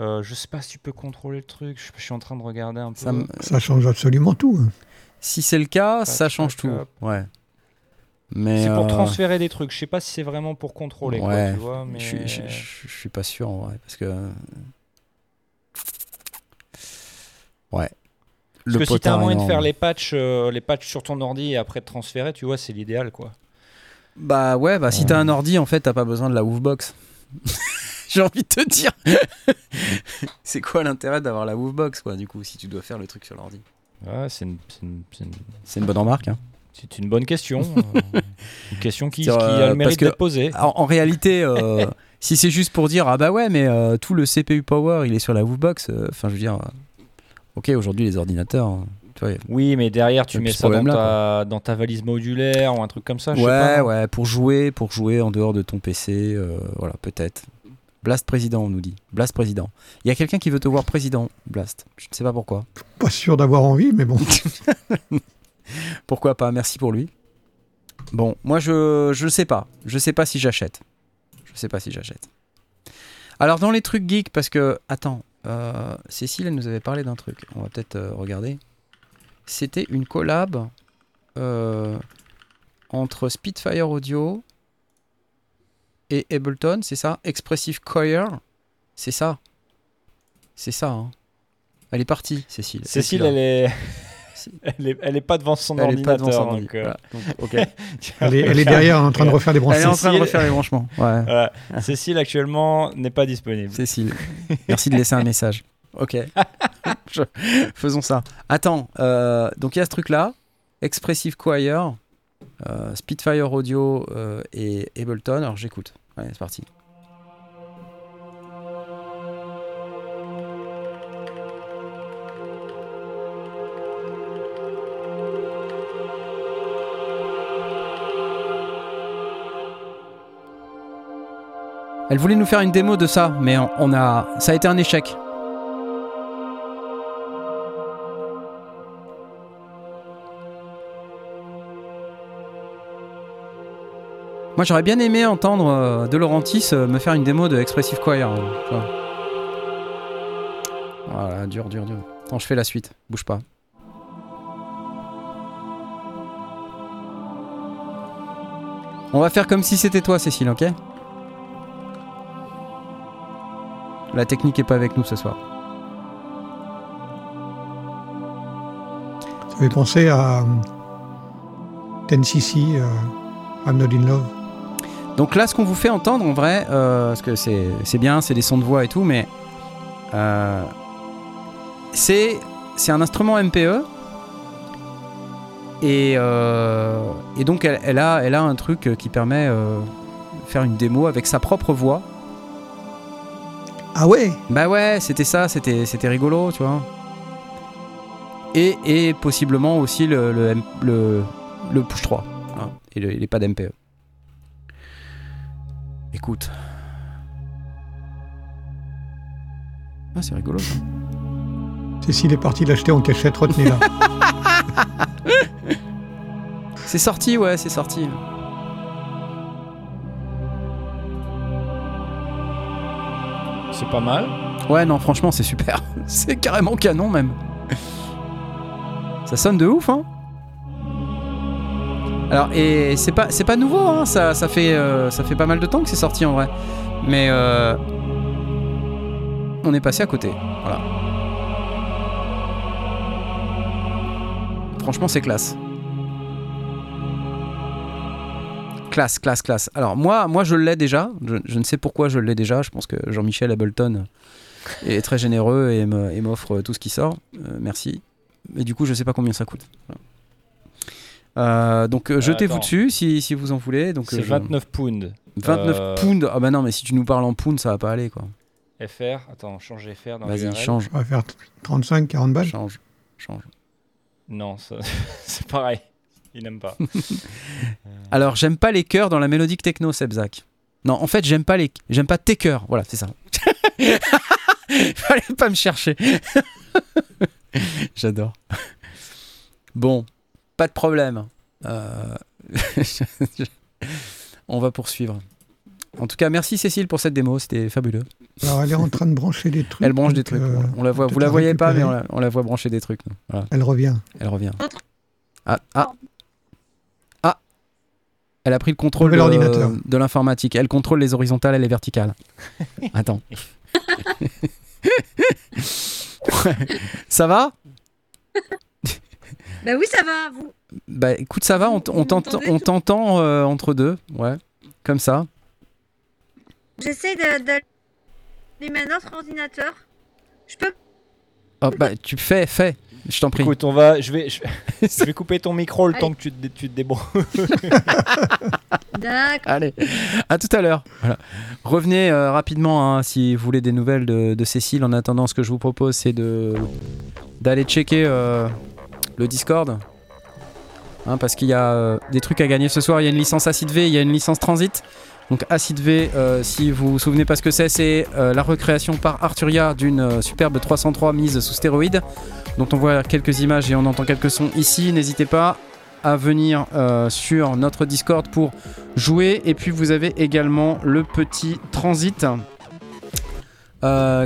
Euh, je sais pas si tu peux contrôler le truc. Je, je suis en train de regarder un peu. Ça change absolument tout. hein. Si c'est le cas, ça change tout. Ouais. Mais C'est pour euh, transférer des trucs. Je sais pas si c'est vraiment pour contrôler. quoi, Ouais, tu vois, mais... je, suis- je- je- je suis pas sûr en vrai, parce que. Ouais. Parce que si t'as un moyen de faire les patchs, euh, les patchs sur ton ordi et après de transférer, tu vois, c'est l'idéal, quoi. Bah ouais, bah si t'as un ordi, en fait, t'as pas besoin de la Woofbox. J'ai envie de te dire. c'est quoi l'intérêt d'avoir la Woofbox, quoi, du coup, si tu dois faire le truc sur l'ordi? Ouais, c'est une, c'est une- bonne remarque, hein. c'est une bonne question. euh, une question qui, a euh, le parce mérite que- d'être posée. En, en réalité, euh, si c'est juste pour dire, ah bah ouais, mais euh, tout le CPU power, il est sur la Woofbox, euh, enfin, je veux dire, euh, ok, aujourd'hui, les ordinateurs, hein, tu vois, Oui, mais derrière, tu mets ça dans ta, dans ta valise modulaire ou un truc comme ça. je sais Ouais, pas. ouais, pour jouer, pour jouer en dehors de ton PC, euh, voilà, peut-être. Blast président, on nous dit. Blast président. Il y a quelqu'un qui veut te voir président, Blast. Je ne sais pas pourquoi. Pas sûr d'avoir envie, mais bon. Pourquoi pas Merci pour lui. Bon, moi je je sais pas. Je sais pas si j'achète. Je sais pas si j'achète. Alors dans les trucs geeks, parce que attends, euh, Cécile elle nous avait parlé d'un truc. On va peut-être euh, regarder. C'était une collab euh, entre Spitfire Audio et Ableton, c'est ça Expressive Choir, c'est ça. C'est ça. hein. Elle est partie, Cécile. Cécile, elle est. Elle est, elle est pas devant son Elle est pas ordinateur. devant son donc, euh, Voilà. Donc, ok. Elle est, elle est derrière en train de refaire des Elle est branchements. en train de refaire les branchements. Ouais. Voilà. Cécile actuellement n'est pas disponible. Cécile, merci de laisser un message. Ok. Je- Faisons ça. Attends, euh, donc il y a ce truc-là, Expressive Choir, euh, Spitfire Audio euh, et Ableton. Alors j'écoute. Elle voulait nous faire une démo de ça, mais on a, ça a été un échec. Moi, j'aurais bien aimé entendre euh, De Laurentiis euh, me faire une démo de Expressive Choir. vois. Voilà, dur, dur, dur. Attends, je fais la suite. Bouge pas. On va faire comme si c'était toi, Cécile, ok? La technique est pas avec nous ce soir. Ça fait penser à euh, 10cc, euh, I'm Not in Love. Donc là, ce qu'on vous fait entendre, en vrai, euh, parce que c'est bien, c'est des sons de voix et tout, mais euh, c'est un instrument MPE. Et, euh, et donc, elle, elle a, elle a un truc qui permet euh, de faire une démo avec sa propre voix. Ah ouais? Bah ouais, c'était ça, c'était rigolo, tu vois. Et, et possiblement aussi le, le, le, le push 3. voilà, et, le- et les pads MPE. Écoute. Ah, c'est rigolo ça. Cécile est partie l'acheter en cachette, retenez-la. C'est sorti, ouais, c'est sorti. C'est pas mal. Ouais, non, franchement, c'est super. c'est carrément canon même. Ça sonne de ouf, hein Alors, et c'est pas, c'est pas nouveau, hein ça, ça, fait, euh, ça fait pas mal de temps que c'est sorti en vrai. Mais euh, on est passé à côté. Voilà. Franchement, c'est classe. Classe, classe, classe. Alors, moi, moi je l'ai déjà. Je, ne sais pourquoi je l'ai déjà. Je pense que Jean-Michel Ableton est très généreux et m'offre tout ce qui sort. Euh, merci. Mais du coup, je sais pas combien ça coûte. Euh, donc, euh, jetez-vous attends. dessus si, si vous en voulez. Donc, C'est euh, je- 29 pounds. 29 Euh, pounds. Ah bah non, mais si tu nous parles en pounds, ça va pas aller quoi. FR. Attends, change FR dans Vas-y, change, On va faire 35, 40 balles. change, change. Non, ça- c'est pareil. Il n'aime pas. Alors, j'aime pas les chœurs dans la mélodique techno, Sebzak. Non, en fait, j'aime pas les, j'aime pas tes chœurs. Voilà, c'est ça. Fallait pas me chercher. J'adore. Bon, pas de problème. Euh, On va poursuivre. En tout cas, merci Cécile pour cette démo, c'était fabuleux. Alors elle est en train de brancher des trucs. Elle branche des trucs. euh. On la voit, vous la la voyez pas, mais on la, on la voit brancher des trucs. Voilà, Elle revient. elle revient. Ah, ah, ah. Elle a pris le contrôle de, de l'informatique. Elle contrôle les horizontales et les verticales. Attends. Ça va? Bah oui, ça va. Vous, Bah écoute, ça va. On t'entend m'entendez on t'entend, euh, entre deux. Ouais, comme ça. j'essaie de- d'allumer un autre ordinateur. Je peux Oh, bah tu fais, fais. Je t'en prie. Écoute, on va, je vais, je, je vais couper ton micro le temps que tu te, dé- tu te débrouilles. D'accord. Allez, à tout à l'heure. Voilà. Revenez euh, rapidement hein, si vous voulez des nouvelles de, de Cécile. En attendant, ce que je vous propose, c'est de d'aller checker euh, le Discord. Hein, parce qu'il y a euh, des trucs à gagner ce soir. Il y a une licence Acid V, il y a une licence Transit. Donc Acid V, euh, si vous vous souvenez pas ce que c'est, c'est euh, la recréation par Arturia d'une superbe 303 mise sous stéroïdes, dont on voit quelques images et on entend quelques sons ici. N'hésitez pas à venir sur notre Discord pour jouer. Et puis vous avez également le petit Transit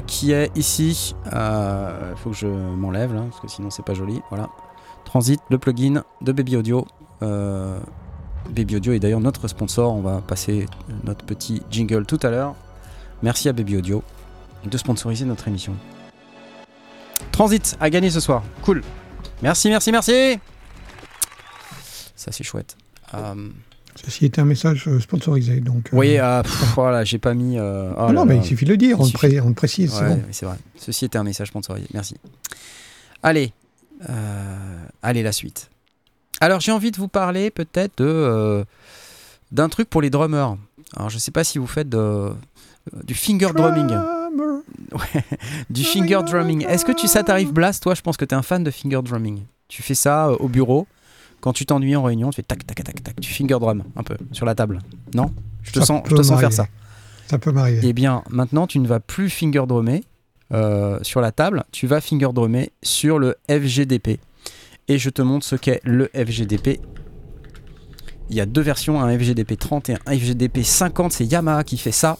qui est ici. Il faut que je m'enlève là, parce que sinon c'est pas joli. Voilà. Transit, le plugin de Baby Audio. Euh, Baby Audio est d'ailleurs notre sponsor. On va passer notre petit jingle tout à l'heure. Merci à Baby Audio de sponsoriser notre émission. Transit à gagner ce soir. Cool. Merci, merci, merci. Ça, c'est chouette. Euh, Ceci était un message euh, sponsorisé. Donc, Vous voyez, euh, pff, voilà, j'ai pas mis. euh, oh ah là non, mais il suffit de le dire, on, le, pré- on le précise, c'est bon. vrai. Ceci était un message sponsorisé. Merci. Allez, allez la suite. Alors j'ai envie de vous parler peut-être de euh, d'un truc pour les drummers. Alors je sais pas si vous faites de- du finger drumming. Du finger drumming. Est-ce que tu ça t'arrive Blast Toi, je pense que tu es un fan de finger drumming. Tu fais ça euh, au bureau quand tu t'ennuies en réunion, tu fais tac tac tac tac, tu finger drum un peu sur la table. Non? Je te Ça sens je te sens faire ça. Ça peut m'arriver. Eh bien, maintenant, tu ne vas plus finger drummer euh, sur la table, tu vas finger drummer sur le FGDP. Et je te montre ce qu'est le FGDP. Il y a deux versions, un FGDP 30 et un FGDP 50. C'est Yamaha qui fait ça.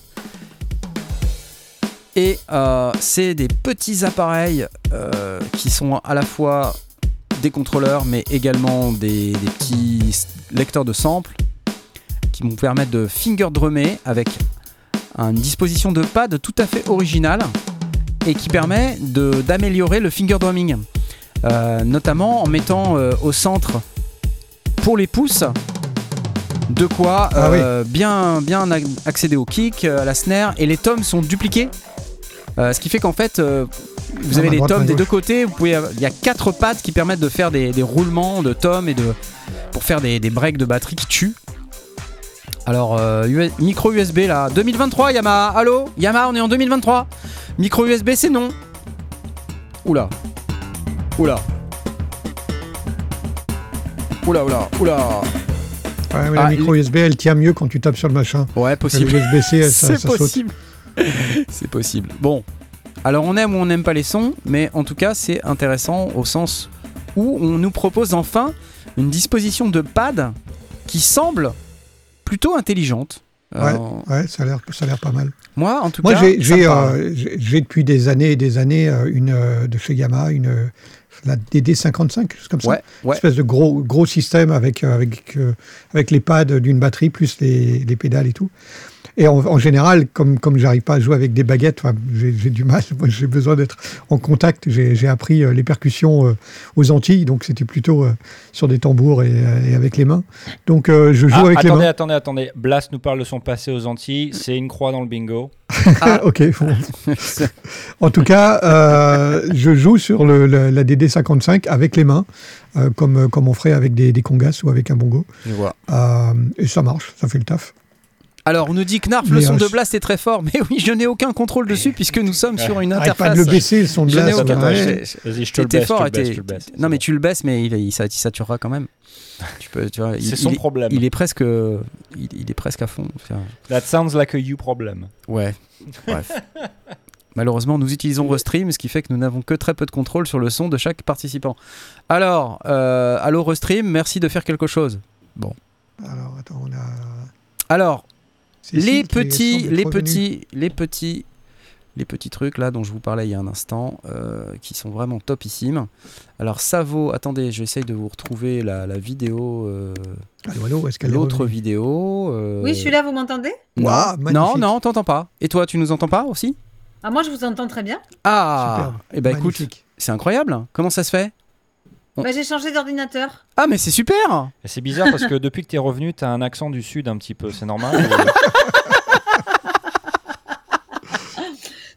Et euh, c'est des petits appareils euh, qui sont à la fois des contrôleurs, mais également des, des petits lecteurs de samples qui vont permettre de finger drummer avec une disposition de pad tout à fait originale et qui permet de- d'améliorer le finger drumming, Euh, notamment en mettant euh, au centre pour les pouces de quoi Ah euh, bien, bien accéder au kick, à la snare et les tomes sont dupliqués. Ce qui fait qu'en fait, vous Ah, avez les tomes des deux côtés. Vous pouvez, il y a quatre pads qui permettent de faire des, des roulements de tomes et de pour faire des, des breaks de batterie qui tuent. Alors, euh, US micro USB là, 2023 Yamaha, allô? Yamaha, on est en 2023. Micro USB, c'est non. Oula. Oula. Oula, oula, oula. Ouais, mais Ah, la micro USB, elle tient mieux quand tu tapes sur le machin. Ouais, Le possible. USB-C, ça, ça possible. c'est possible. Bon. Alors, on aime ou on n'aime pas les sons, mais en tout cas, c'est intéressant au sens où on nous propose enfin une disposition de pad qui semble plutôt intelligente. Euh, Ouais, ça a l'air, ça a l'air pas mal. moi, en tout Moi, cas, j'ai, euh, j'ai- j'ai depuis des années et des années euh, une euh, de chez Yamaha, une la DD55, quelque chose comme ça. Ouais, Une ouais. espèce de gros gros système avec avec avec les pads d'une batterie plus les, les pédales et tout. Et en, en général, comme comme j'arrive pas à jouer avec des baguettes, enfin, j'ai, j'ai du mal. Moi, j'ai besoin d'être en contact. J'ai, j'ai appris euh, les percussions euh, aux Antilles, donc c'était plutôt euh, sur des tambours et, et avec les mains. Donc euh, je joue Ah, avec les mains. attendez, attendez. Blast nous parle de son passé aux Antilles. C'est une croix dans le bingo. Ah, ok. bon. En tout cas, euh, je joue sur le, le- la DD55 avec les mains, euh, comme, comme on ferait avec des, des congas ou avec un bongo. Euh, et ça marche, ça fait le taf. Alors, on nous dit Knarf, le Mais, son euh, de Blast est très fort, mais oui, je n'ai aucun contrôle dessus puisque nous sommes sur une Arrête pas interface. de le baisser, le son de Je n'ai blast. aucun- ouais. j'ai- Vas-y, je te le baisse, fort le le. Non, mais tu le baisses, mais il, il, ça- il saturera quand même. Tu peux, tu vois, C'est son problème. il est presque, il, il est presque à fond. That sounds like a you problem. Ouais. Bref. Malheureusement, nous utilisons Restream, ce qui fait que nous n'avons que très peu de contrôle sur le son de chaque participant. Alors, euh, allô Restream, merci de faire quelque chose. Alors, attends, on a. Alors, les petits, les petits, les petits, les petits trucs là dont je vous parlais il y a un instant, euh, qui sont vraiment topissimes. Alors ça vaut. Attendez, j'essaye de vous retrouver la, la vidéo, euh, Allô, allô, est-ce qu'elle est l'autre vidéo. euh, Oui, je suis là, vous m'entendez? Non, Ouah, non, non, t'entends pas. Et toi, tu nous entends pas aussi? Ah, moi, je vous entends très bien. Ah, Superbe, et ben écoute, c'est incroyable. Comment ça se fait? On- Bah, j'ai changé d'ordinateur. Ah, mais c'est super. C'est bizarre parce que depuis que t'es revenu, t'as un accent du sud un petit peu. C'est normal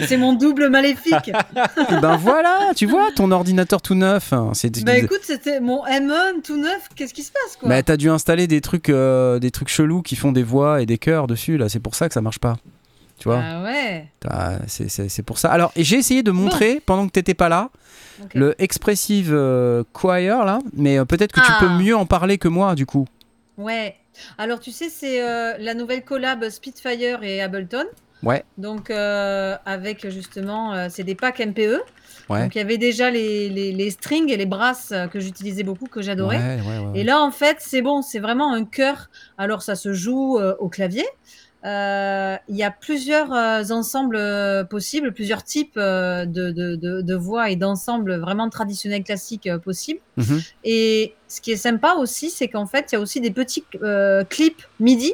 C'est mon double maléfique. et ben voilà, tu vois, ton ordinateur tout neuf. hein, C'est bah écoute, c'était mon M1 tout neuf. Qu'est-ce qui se passe, quoi Bah, t'as dû installer des trucs, euh, des trucs chelous qui font des voix et des chœurs dessus. Là, c'est pour ça que ça marche pas. Tu vois, Ah ouais. C'est- c'est c'est pour ça. Alors, et j'ai essayé de montrer pendant que t'étais pas là Le Expressive euh, Choir là, mais euh, peut-être que tu Ah. peux mieux en parler que moi du coup. Ouais. Alors, tu sais, c'est euh, la nouvelle collab Spitfire et Ableton. Ouais. Donc, avec justement, c'est des packs MPE. Ouais. Donc, il y avait déjà les, les, les strings et les brasses que j'utilisais beaucoup, que j'adorais. Ouais, ouais, ouais, ouais. Et là, en fait, c'est bon, c'est vraiment un chœur. Alors, ça se joue euh, au clavier. Euh, Il y a plusieurs euh, ensembles euh, possibles, plusieurs types de, de, de, de voix et d'ensembles vraiment traditionnels classiques possibles. Mhm. Et ce qui est sympa aussi, c'est qu'en fait, il y a aussi des petits euh, clips MIDI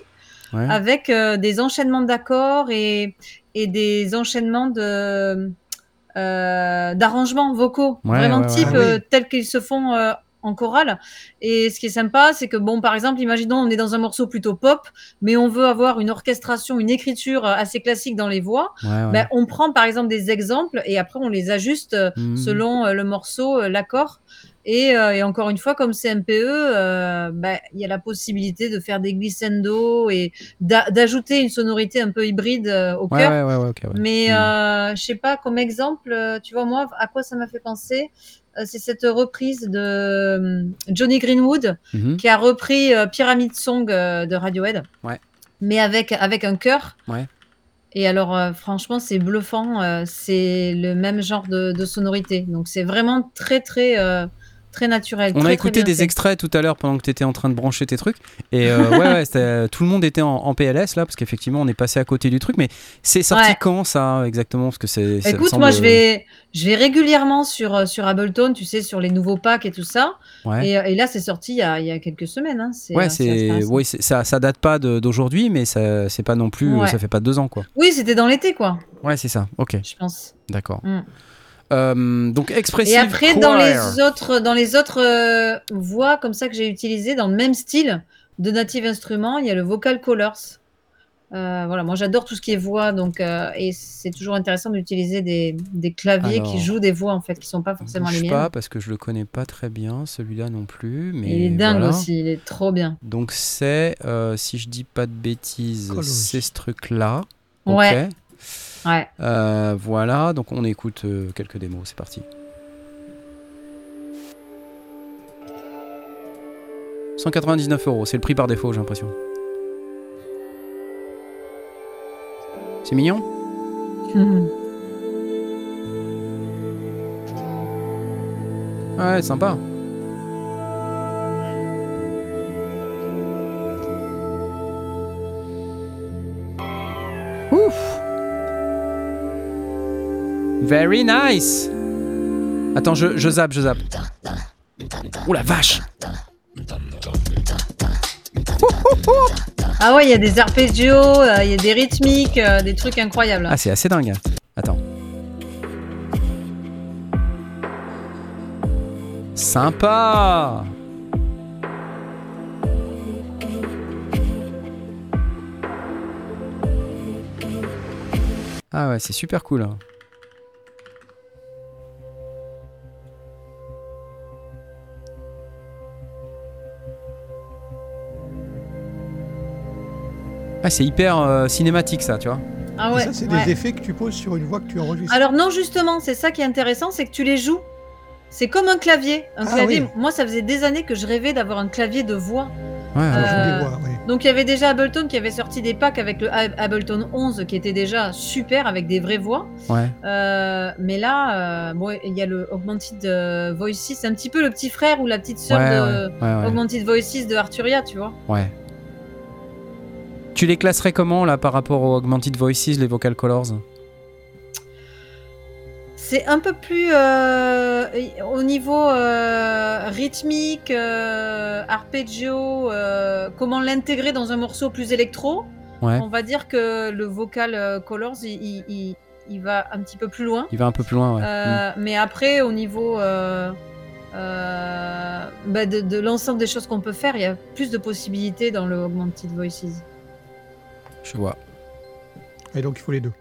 Ouais. avec euh, des enchaînements d'accords et, et des enchaînements de d'arrangements vocaux, Ouais, vraiment ouais, type Ah oui. tels qu'ils se font en chorale. Et ce qui est sympa, c'est que bon, par exemple, imaginons on est dans un morceau plutôt pop, mais on veut avoir une orchestration, une écriture euh, assez classique dans les voix. Ouais, ouais. Ben, on prend par exemple des exemples et après on les ajuste euh, Mhm. selon euh, le morceau, l'accord. Et, euh, et encore une fois, comme c'est MPE, euh, ben, il y a la possibilité de faire des glissando et d'a- d'ajouter une sonorité un peu hybride euh, au cœur. ouais, ouais, ouais, ok, ouais. Mais Mhm. je sais pas, comme exemple, tu vois, moi, à quoi ça m'a fait penser C'est cette reprise de euh, Johnny Greenwood Mhm. qui a repris euh, Pyramid Song euh, de Radiohead. Ouais. Mais avec, avec un chœur. Ouais. Et alors, euh, franchement, c'est bluffant. euh, c'est le même genre de, de sonorité. Donc, c'est vraiment très, très, euh, très naturel. On très, a écouté des fait. extraits tout à l'heure pendant que tu étais en train de brancher tes trucs. Et euh, ouais, ouais, c'était- tout le monde était en, en PLS là, parce qu'effectivement, on est passé à côté du truc. Mais c'est sorti Ouais. quand ça exactement? Parce que c'est. Écoute, semble- moi, je vais, je vais régulièrement sur, euh, sur Ableton, tu sais, sur les nouveaux packs et tout ça. Ouais. Et, euh, et là, c'est sorti il y, a, il y a quelques semaines. hein. C'est, Ouais, euh, ça, ça date pas d'aujourd'hui, mais ça, c'est pas non plus, ça fait pas deux ans quoi. Oui, c'était dans l'été, quoi, Ouais, c'est ça. Ok, je pense. d'accord. Mm. Euh, donc expressive. Et après, dans les autres, dans les autres euh, voix comme ça que j'ai utilisées, dans le même style de Native Instruments, il y a le Vocal Colors. Euh, voilà, moi j'adore tout ce qui est voix, donc euh, et c'est toujours intéressant d'utiliser des, des claviers Alors, qui jouent des voix en fait, qui sont pas forcément les miennes. pas parce que je le connais pas très bien, celui-là non plus. Mais il est dingue voilà. aussi, il est trop bien. Donc c'est, euh, si je dis pas de bêtises, c'est ce truc-là. Ouais. Ok. Ouais. Euh, voilà, donc on écoute euh, quelques démos, c'est parti. 199 euros, c'est le prix par défaut, j'ai l'impression. C'est mignon? Ouais, sympa. Ouf Very nice Attends, je, je zappe, je zappe. Oh la vache Ah ouais, il y a des arpeggios, euh, il y a des rythmiques, euh, des trucs incroyables. Ah, c'est assez dingue. Attends. Sympa Ah ouais, c'est super cool. Ah, c'est hyper euh, cinématique ça, tu vois. Ah Et ça, c'est ouais. des effets que tu poses sur une voix que tu enregistres. Alors non, justement, c'est ça qui est intéressant, c'est que tu les joues. C'est comme un clavier. Un Ah clavier. oui. Moi, ça faisait des années que je rêvais d'avoir un clavier de voix. Ouais, Euh, voix. Donc il y avait déjà Ableton qui avait sorti des packs avec le Ab- Ableton 11 qui était déjà super avec des vraies voix. ouais. Euh, mais là, euh, bon, il y a le Augmented Voices, c'est un petit peu le petit frère ou la petite sœur Ouais, de ouais, ouais, ouais. Augmented Voices de Arturia, tu vois. Ouais. Tu les classerais comment là par rapport aux Augmented Voices, les Vocal Colors? C'est un peu plus euh, au niveau euh, rythmique, euh, arpeggio, euh, comment l'intégrer dans un morceau plus électro. Ouais. On va dire que le vocal colors, il, il- il- il va un petit peu plus loin. Il va un peu plus loin, ouais. Euh, Mais après, au niveau euh, bah, de, de l'ensemble des choses qu'on peut faire, il y a plus de possibilités dans le Augmented Voices. Je vois. Et donc, il faut les deux.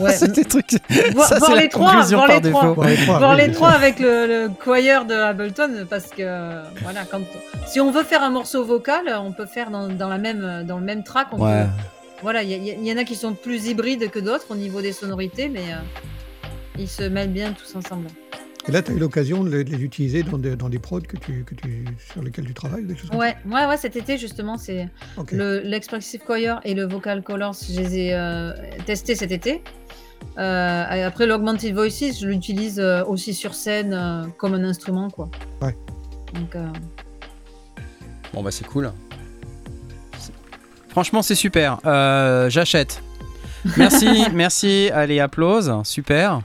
Ouais. c'est des trucs. Voir, ça, les trois, voir les trois. Voir les trois, voir oui, les bien trois sûr. avec le, le choir de Ableton parce que voilà quand si on veut faire un morceau vocal on peut faire dans, dans la même dans le même track on Ouais. peut- voilà il y, a- il y en a qui sont plus hybrides que d'autres au niveau des sonorités mais euh, ils se mêlent bien tous ensemble Et là, tu as eu l'occasion de les, de les utiliser dans des, dans des prods que tu, que tu, sur lesquels tu travailles, des choses comme ouais ouais ouais cet été justement c'est ça Ok. le l'expressive choir et le vocal colors je les ai euh, testés cet été Euh, après l'augmented voices je l'utilise euh, aussi sur scène euh, comme un instrument quoi Ouais. donc euh, Bon, bah, c'est cool. Franchement, c'est super. Euh, J'achète. Merci, merci. Allez, applause. Super.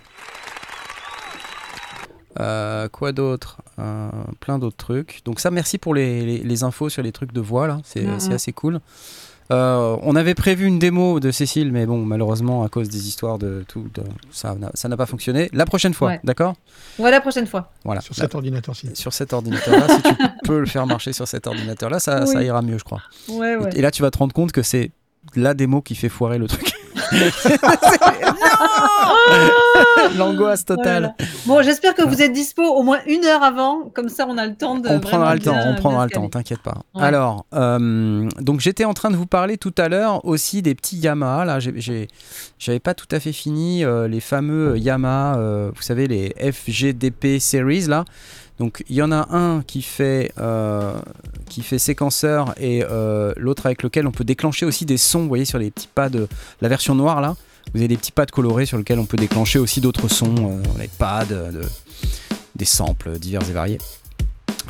Euh, quoi d'autre? Euh, plein d'autres trucs. Donc ça, merci pour les, les- les infos sur les trucs de voix là, c'est assez cool. Euh, on avait prévu une démo de Cécile, mais bon, malheureusement, à cause des histoires de tout, de- ça n'a ça n'a pas fonctionné. La prochaine fois, Ouais. d'accord? Ouais, la prochaine fois. Voilà. Sur cet ordinateur-ci. sur cet ordinateur-là, si tu peux le faire marcher sur cet ordinateur-là, ça, ira mieux, je crois. Ouais, ouais. Et, et là, tu vas te rendre compte que c'est la démo qui fait foirer le truc. L'angoisse totale. Voilà. Bon, j'espère que vous êtes dispo au moins une heure avant, comme ça on a le temps de. On prendra le temps, on prendra le temps, t'inquiète pas. Ouais. Alors, euh, donc j'étais en train de vous parler tout à l'heure aussi des petits Yamaha. Là, j'avais pas tout à fait fini euh, les fameux Yamaha, euh, vous savez, les FGDP series là. Donc il y en a un qui fait, euh, qui fait séquenceur et euh, l'autre avec lequel on peut déclencher aussi des sons. Vous voyez sur les petits pads, de la version noire là, vous avez des petits pads colorés sur lesquels on peut déclencher aussi d'autres sons, euh, les pads, de- des samples divers et variés.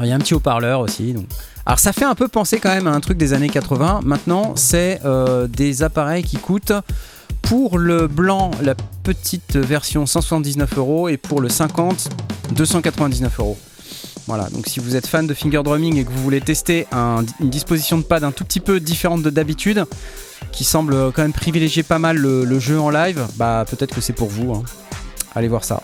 Il y a un petit haut-parleur aussi. Alors ça fait un peu penser quand même à un truc des années 80. Maintenant, c'est euh, des appareils qui coûtent pour le blanc la petite version 179 euros et pour le 50 299 euros. Voilà, donc si vous êtes fan de finger drumming et que vous voulez tester un- une disposition de pad un tout petit peu différente de d'habitude, qui semble quand même privilégier pas mal le, jeu en live, bah peut-être que c'est pour vous. hein. Allez voir ça.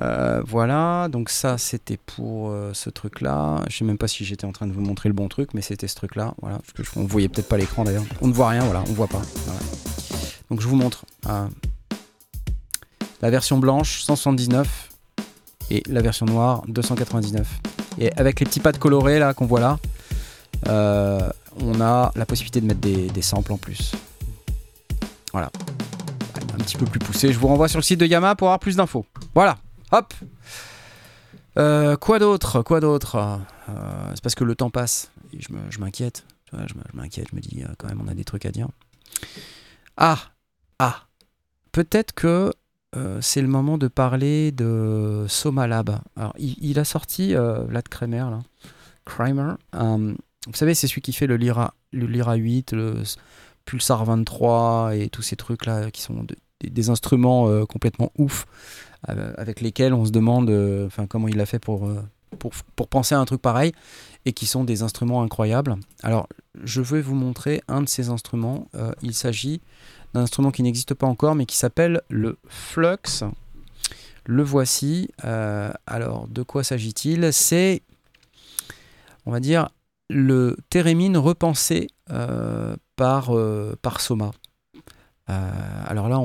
Euh, voilà, donc ça c'était pour euh, ce truc là. Je sais même pas si j'étais en train de vous montrer le bon truc, mais c'était ce truc là. Voilà, parce on voyait peut-être pas l'écran d'ailleurs. On ne voit rien, voilà, on voit pas. Donc je vous montre euh, la version blanche 179 et la version noire 299. Et avec les petits pads colorés là qu'on voit là, on a la possibilité de mettre des, des samples en plus. Voilà. Un petit peu plus poussé. Je vous renvoie sur le site de Yamaha pour avoir plus d'infos. Voilà. Hop. Euh, quoi d'autre? Quoi d'autre? Euh, C'est parce que le temps passe et je m'inquiète. Je m'inquiète. Je me dis euh, quand même on a des trucs à dire. Ah ah. Peut-être que c'est le moment de parler de Soma Lab. Alors il, a sorti Vlad Kramer là. Kramer. Vous savez c'est celui qui fait le Lyra le Lyra 8, le Pulsar 23 et tous ces trucs là qui sont de- des, instruments euh, complètement ouf euh, avec lesquels on se demande euh, comment il a fait pour, pour, pour penser à un truc pareil et qui sont des instruments incroyables. Alors, je vais vous montrer un de ces instruments. Il s'agit d'un instrument qui n'existe pas encore mais qui s'appelle le Flux. Le voici. Alors, de quoi s'agit-il? C'est, on va dire, le thérémine repensé euh, par, euh, par Soma. Euh, alors là,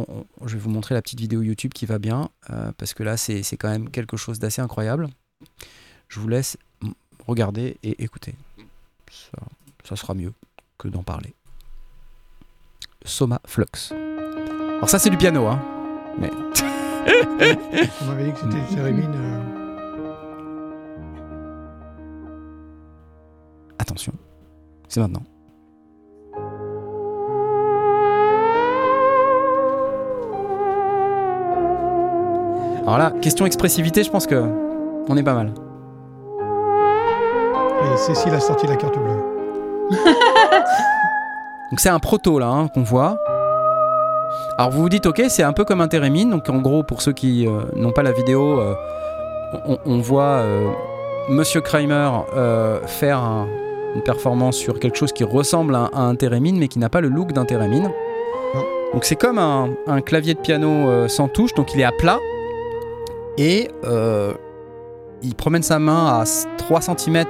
je vais vous montrer la petite vidéo YouTube qui va bien, parce que là, c'est quand même quelque chose d'assez incroyable. Je vous laisse regarder et écouter. Ça, ça sera mieux que d'en parler. Soma Flux. Alors ça, c'est du piano, hein. Mais On m'avait dit que c'était une attention, c'est maintenant. Alors là, question expressivité, je pense que on est pas mal. Et Cécile a sorti la carte bleue. Donc c'est un proto là hein, qu'on voit. Alors vous vous dites ok c'est un peu comme un thérémine donc en gros pour ceux qui euh, n'ont pas la vidéo euh, on, on voit euh, Monsieur Kramer faire un- une performance sur quelque chose qui ressemble à, à un thérémine mais qui n'a pas le look d'un thérémine. Non. Donc c'est comme un, un clavier de piano euh, sans touche donc il est à plat et euh, il promène sa main à 3 cm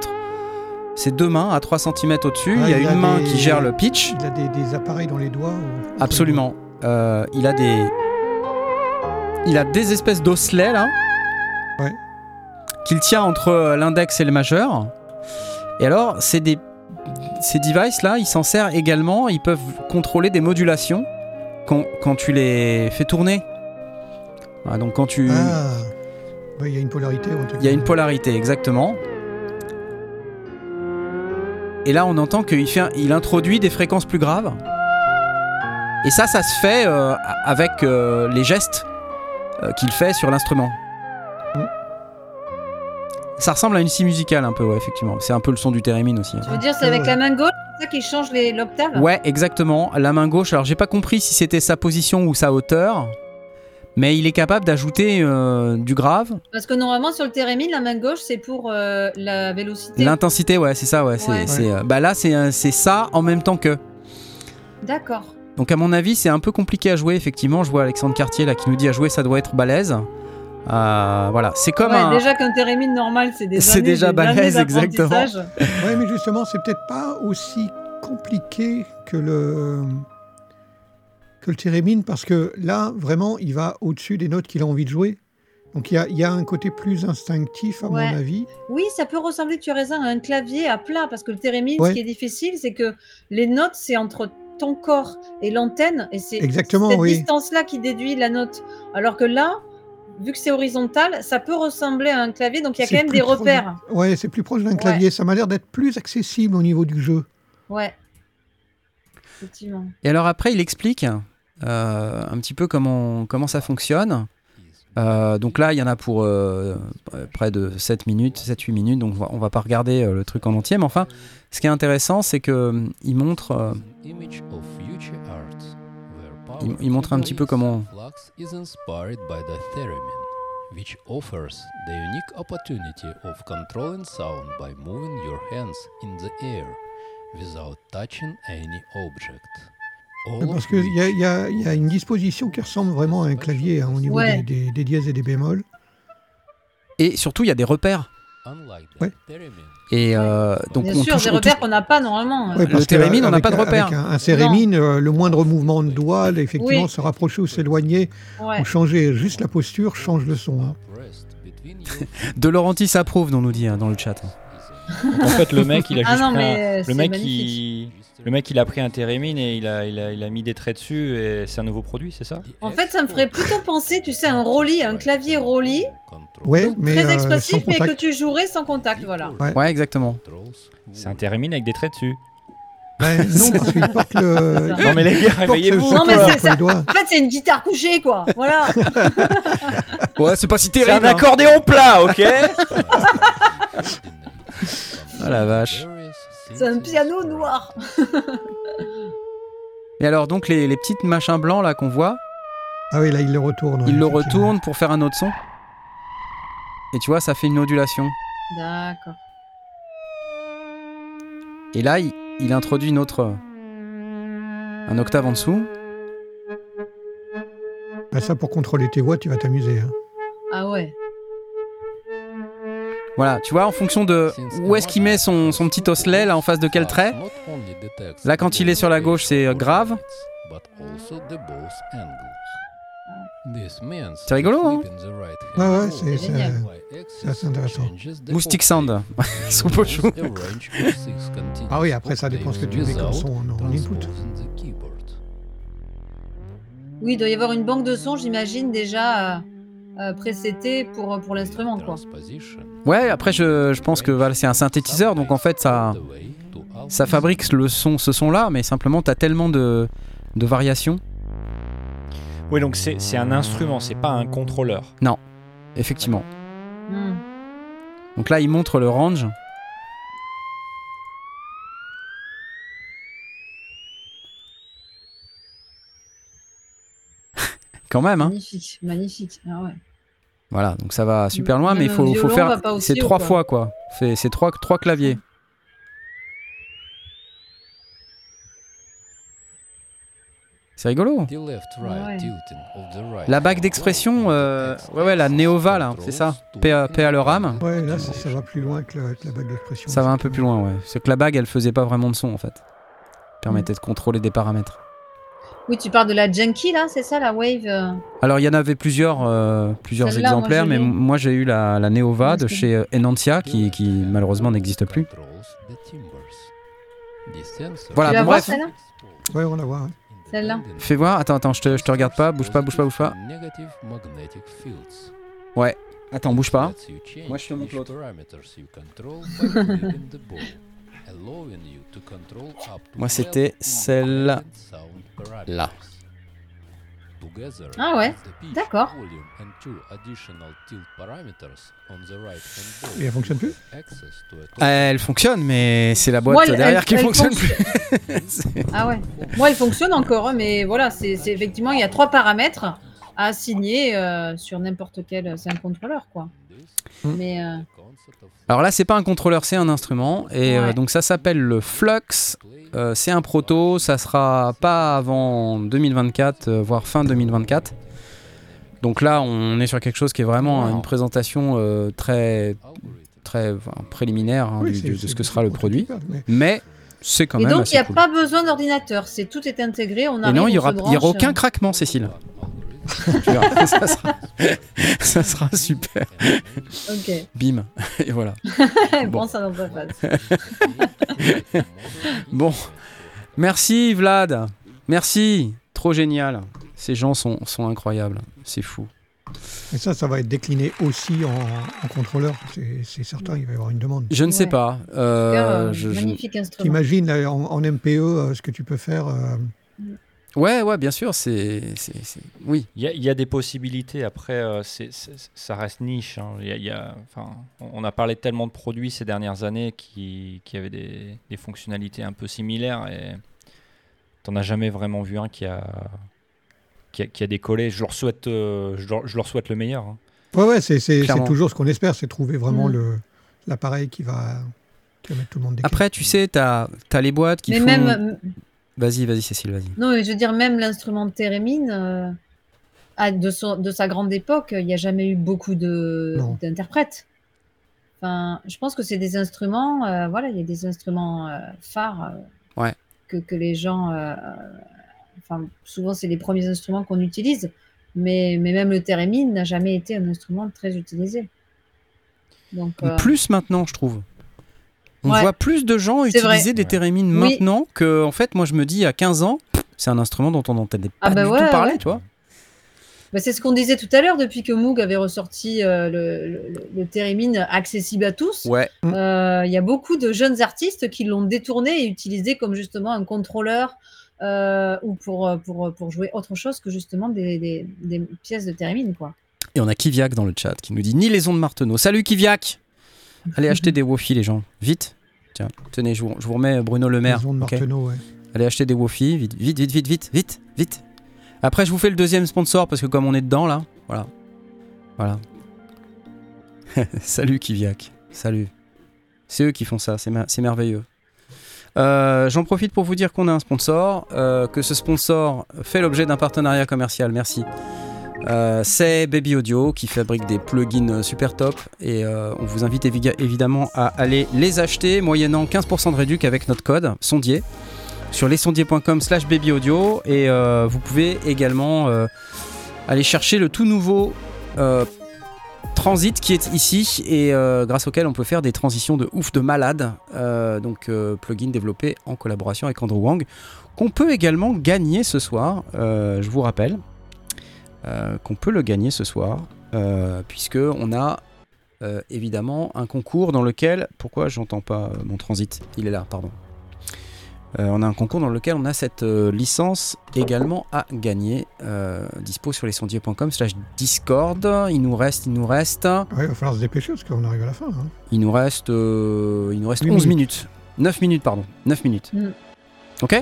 ses deux mains à 3 cm au-dessus, Ah, il y a il une a main des- qui gère le pitch. Il a des, des appareils dans les doigts ou- Absolument. Euh, il a des. Il a des espèces d'osselets là. Ouais. Qu'il tient entre l'index et le majeur. Et alors, c'est des. Ces devices là, ils s'en servent également. Ils peuvent contrôler des modulations quand, quand tu les fais tourner. Donc quand tu. Ah, il y a une polarité. Il y a une polarité, exactement. Et là, on entend qu'il fait, il introduit des fréquences plus graves. Et ça, ça se fait euh, avec euh, les gestes euh, qu'il fait sur l'instrument. Ça ressemble à une scie musicale un peu, ouais, effectivement. C'est un peu le son du thérémine aussi. hein. Tu veux dire, c'est avec la main gauche ça qui change les- l'octave? Ouais, exactement. La main gauche. Alors, j'ai pas compris si c'était sa position ou sa hauteur. Mais il est capable d'ajouter euh, du grave. Parce que normalement, sur le thérémine, la main gauche, c'est pour euh, la vélocité. L'intensité, ouais, c'est ça, ouais. Ouais. euh, bah là, c'est c'est ça en même temps que. D'accord. Donc à mon avis, c'est un peu compliqué à jouer. Effectivement, je vois Alexandre Cartier là qui nous dit à jouer, ça doit être balèze. Euh, voilà, c'est comme Ouais, un. Déjà qu'un thérémine normal, c'est des C'est déjà balèze, exactement. Ouais, mais justement, c'est peut-être pas aussi compliqué que le que le thérémine parce que là, vraiment, il va au-dessus des notes qu'il a envie de jouer. Donc il y a, il y a un côté plus instinctif, à Ouais. mon avis. Oui, ça peut ressembler, tu as raison, à un clavier à plat, parce que le thérémine, Ouais. ce qui est difficile, c'est que les notes, c'est entre ton corps et l'antenne, et c'est Exactement, cette oui. distance-là qui déduit la note. Alors que là, vu que c'est horizontal, ça peut ressembler à un clavier, donc il y a quand même des proche- repères. Ouais, c'est plus proche d'un clavier. Ça m'a l'air d'être plus accessible au niveau du jeu. Ouais. Effectivement. Et alors après, il explique euh, un petit peu comment, comment ça fonctionne. Euh, donc là, il y en a pour euh, près de 7 minutes, 7-8 minutes, donc on va, pas regarder euh, le truc en entier, mais enfin, ce qui est intéressant, c'est que il montre, euh, il, il montre un petit peu comment, Flux is inspired by the theremin, which offers the unique opportunity of controlling sound by moving your hands in the air without touching any object. All Parce qu'il y, y y a une disposition qui ressemble vraiment à un clavier hein, au niveau Ouais. des, des- des dièses et des bémols. et surtout, il y a des repères. unlike the Ouais. Et euh, donc Bien on sûr, touche, des on repères touche- qu'on n'a pas normalement. Ouais, Le thérémine, on n'a pas de un- repère. Avec un, un cérémine, euh, le moindre mouvement de doigt, effectivement, Oui. se rapprocher ou s'éloigner, Ouais. ou changer juste la posture, change le son. hein. De Laurentis approuve, on nous dit hein, dans le chat. En fait, le mec, il a Ah juste non, pris un- mais le c'est mec, il... le mec, il a pris un thérémine et il a, il a, il a mis des traits dessus et c'est un nouveau produit, c'est ça En fait, ça me ferait plutôt penser, tu sais, un Rolly, un clavier Rolly, Ouais, donc mais très euh, expressif, mais que contact. tu jouerais sans contact, voilà. Ouais. Ouais, exactement. C'est un thérémine avec des traits dessus. Ouais, non, parce qu'il porte le. Ça. Non mais les gars, réveillez-vous Non, mais c'est ça. En fait, c'est une guitare couchée, quoi. Voilà. Ouais, c'est pas si C'est un terrible. hein. accordéon plat, ok Ah la vache. C'est un piano noir. Et alors, donc, les, les petites machins blancs là qu'on voit, Ah oui, là, il le retourne. il le retourne pour faire un autre son. Et tu vois, ça fait une modulation. D'accord. Et là, il, il introduit une autre. Un octave en dessous. Bah, ça, pour contrôler tes voix, tu vas t'amuser. hein. Ah ouais. Voilà, tu vois, en fonction de où est-ce qu'il met son, son petit osselet, là en face de quel trait. Là, quand il est sur la gauche, c'est euh, grave. C'est rigolo, hein Ouais, ouais, c'est- assez intéressant. Moustique Sound. Soupe au chou. Ah oui, après, ça dépend ce que tu mets comme son en, en input. Oui, il doit y avoir une banque de sons, j'imagine, déjà euh, euh, pour, pour l'instrument, quoi. Ouais, après, je, je pense que voilà, c'est un synthétiseur, donc en fait, ça, ça fabrique le son, ce son-là, mais simplement, t'as tellement de, de variations. Oui, donc c'est c'est un instrument, c'est pas un contrôleur. Effectivement. Hmm. Donc là, il montre le range. Quand même, hein. Magnifique, magnifique. Ah ouais. Voilà, donc ça va super loin, mais il faut, faire. C'est trois quoi. fois, quoi. C'est trois, trois claviers. C'est rigolo. La bague d'expression, euh, ouais, ouais, la Neova, là, c'est ça. Paix à, paix à leur âme. Ouais, là, ça, ça va plus loin que, la bague d'expression. Ça va un peu plus loin, ouais. C'est que la bague, elle faisait pas vraiment de son, en fait. Permettait de contrôler des paramètres. Oui, tu parles de la Junkie, là, c'est ça, la Wave euh, Alors, il y en avait plusieurs, euh, plusieurs moi, exemplaires, mais moi, j'ai eu la, la Neova de chez euh, Enantia, qui, qui malheureusement n'existe plus. Voilà, Tu la bon, bref. celle-là? Ouais, on la voit. ouais. Celle-là Fais voir, attends, attends, je te, je te regarde pas, bouge pas, bouge pas, bouge pas. Ouais, attends, bouge pas. Moi, je te montre l'autre. Moi, c'était celle-là. Là. Ah ouais, d'accord. Et elle fonctionne plus Elle fonctionne, mais c'est la boîte Moi, elle- derrière elle- qui elle fonctionne fonction- plus. Ah ouais. Moi, il fonctionne encore, hein, mais voilà, c'est c'est- effectivement, il y a trois paramètres à assigner euh, sur n'importe quel. C'est un contrôleur, quoi. Hmm. Mais euh, Alors là, c'est pas un contrôleur, c'est un instrument. Et euh, donc ça s'appelle le Flux. Euh, c'est un proto, ça sera pas avant 2024, euh, voire fin 2024. Donc là, on est sur quelque chose qui est vraiment Wow. une présentation très, très enfin, préliminaire hein, Oui, du- de ce que sera le produit. prototypes, mais- Mais c'est quand et même donc, il n'y a cool. pas besoin d'ordinateur. C'est tout est intégré. On Et non, il y on aura, y aucun craquement, Cécile. Tu verras, ça, sera, ça sera super. Ok. Bim. Et voilà. Bon. Notre face. Bon, merci Vlad, merci, trop génial. Ces gens sont, sont incroyables, c'est fou. Et ça, ça va être décliné aussi en, en contrôleur. C'est certain, il va y avoir une demande. Je ne sais Ouais. pas. euh, je- je- magnifique instrument. T'imagines en, en MPE euh, ce que tu peux faire euh, Ouais, ouais, bien sûr, c'est, c'est- c'est- oui. Il y, a- il y a des possibilités. Après, euh, c'est- c'est- ça reste niche. hein. Il y a- y a- on a parlé de tellement de produits ces dernières années qui, qui avaient des, des fonctionnalités un peu similaires et t'en as jamais vraiment vu un qui a, qui a, qui a décollé. Je leur souhaite, euh, je leur, je leur souhaite le meilleur. hein. Ouais, ouais, c'est c'est- Clairement. c'est toujours ce qu'on espère, c'est trouver vraiment Mm. le l'appareil qui va, qui va mettre tout le monde d'accord. Après, tu sais, t'as as les boîtes qui Mais font. même, Vas-y, vas-y, Cécile, vas-y. non, mais je veux dire, même l'instrument de Térémine, euh, à- de, son- de sa grande époque, il n'y a jamais eu beaucoup de- d'interprètes. Enfin, je pense que c'est des instruments, euh, voilà, il y a des instruments euh, phares euh, Ouais. que, que les gens, enfin, souvent c'est les premiers instruments qu'on utilise, mais, mais même le Térémine n'a jamais été un instrument très utilisé. Donc, euh, Plus maintenant, je trouve. On Ouais. voit plus de gens vrai. utiliser des Ouais. thérémines Oui. maintenant que, en fait, moi, je me dis, à 15 ans, c'est un instrument dont on n'entendait pas Ah bah du ouais, tout parler, ouais. tu vois. Bah, c'est ce qu'on disait tout à l'heure, depuis que Moog avait ressorti euh, le, le, le Térémine accessible à tous, Ouais. euh, il y a beaucoup de jeunes artistes qui l'ont détourné et utilisé comme justement un contrôleur euh, ou pour, pour, pour jouer autre chose que justement des, des, des pièces de Térémine. Quoi. Et on a Kiviak dans le chat qui nous dit ni les ondes Marteneau. Salut Kiviak Allez acheter des Wofi les gens, vite. Tiens, tenez, je vous, je vous remets Bruno Le Maire. Ouais. Allez acheter des Wofi, vite, vite, vite, vite, vite, vite, vite. Après, je vous fais le deuxième sponsor parce que comme on est dedans là, voilà. Voilà. Salut Kiviak, salut. C'est eux qui font ça, c'est c'est merveilleux. Euh, J'en profite pour vous dire qu'on a un sponsor, euh, que ce sponsor fait l'objet d'un partenariat commercial, merci. Euh, c'est Baby Audio qui fabrique des plugins super top et euh, on vous invite évi- évidemment à aller les acheter moyennant 15% de réduc avec notre code sondier sur lesondiers.com slash babyaudio et euh, vous pouvez également aller chercher le tout nouveau Transit qui est ici et grâce auquel on peut faire des transitions de ouf de malade donc plugin développé en collaboration avec Andrew Wang qu'on peut également gagner ce soir je vous rappelle qu'on peut le gagner ce soir euh, puisque on a euh, évidemment un concours dans lequel pourquoi j'entends pas euh, mon transit? Il est là pardon euh, on a un concours dans lequel on a cette euh, licence également à gagner. Euh, dispo sur lesondiers.com slash Discord. Il nous reste, il nous reste, Ouais, il va falloir se dépêcher parce qu'on arrive à la fin. hein. il nous reste, euh, il nous reste Huit 11 minutes. minutes. 9 minutes, pardon. 9 minutes. Mm. Ok?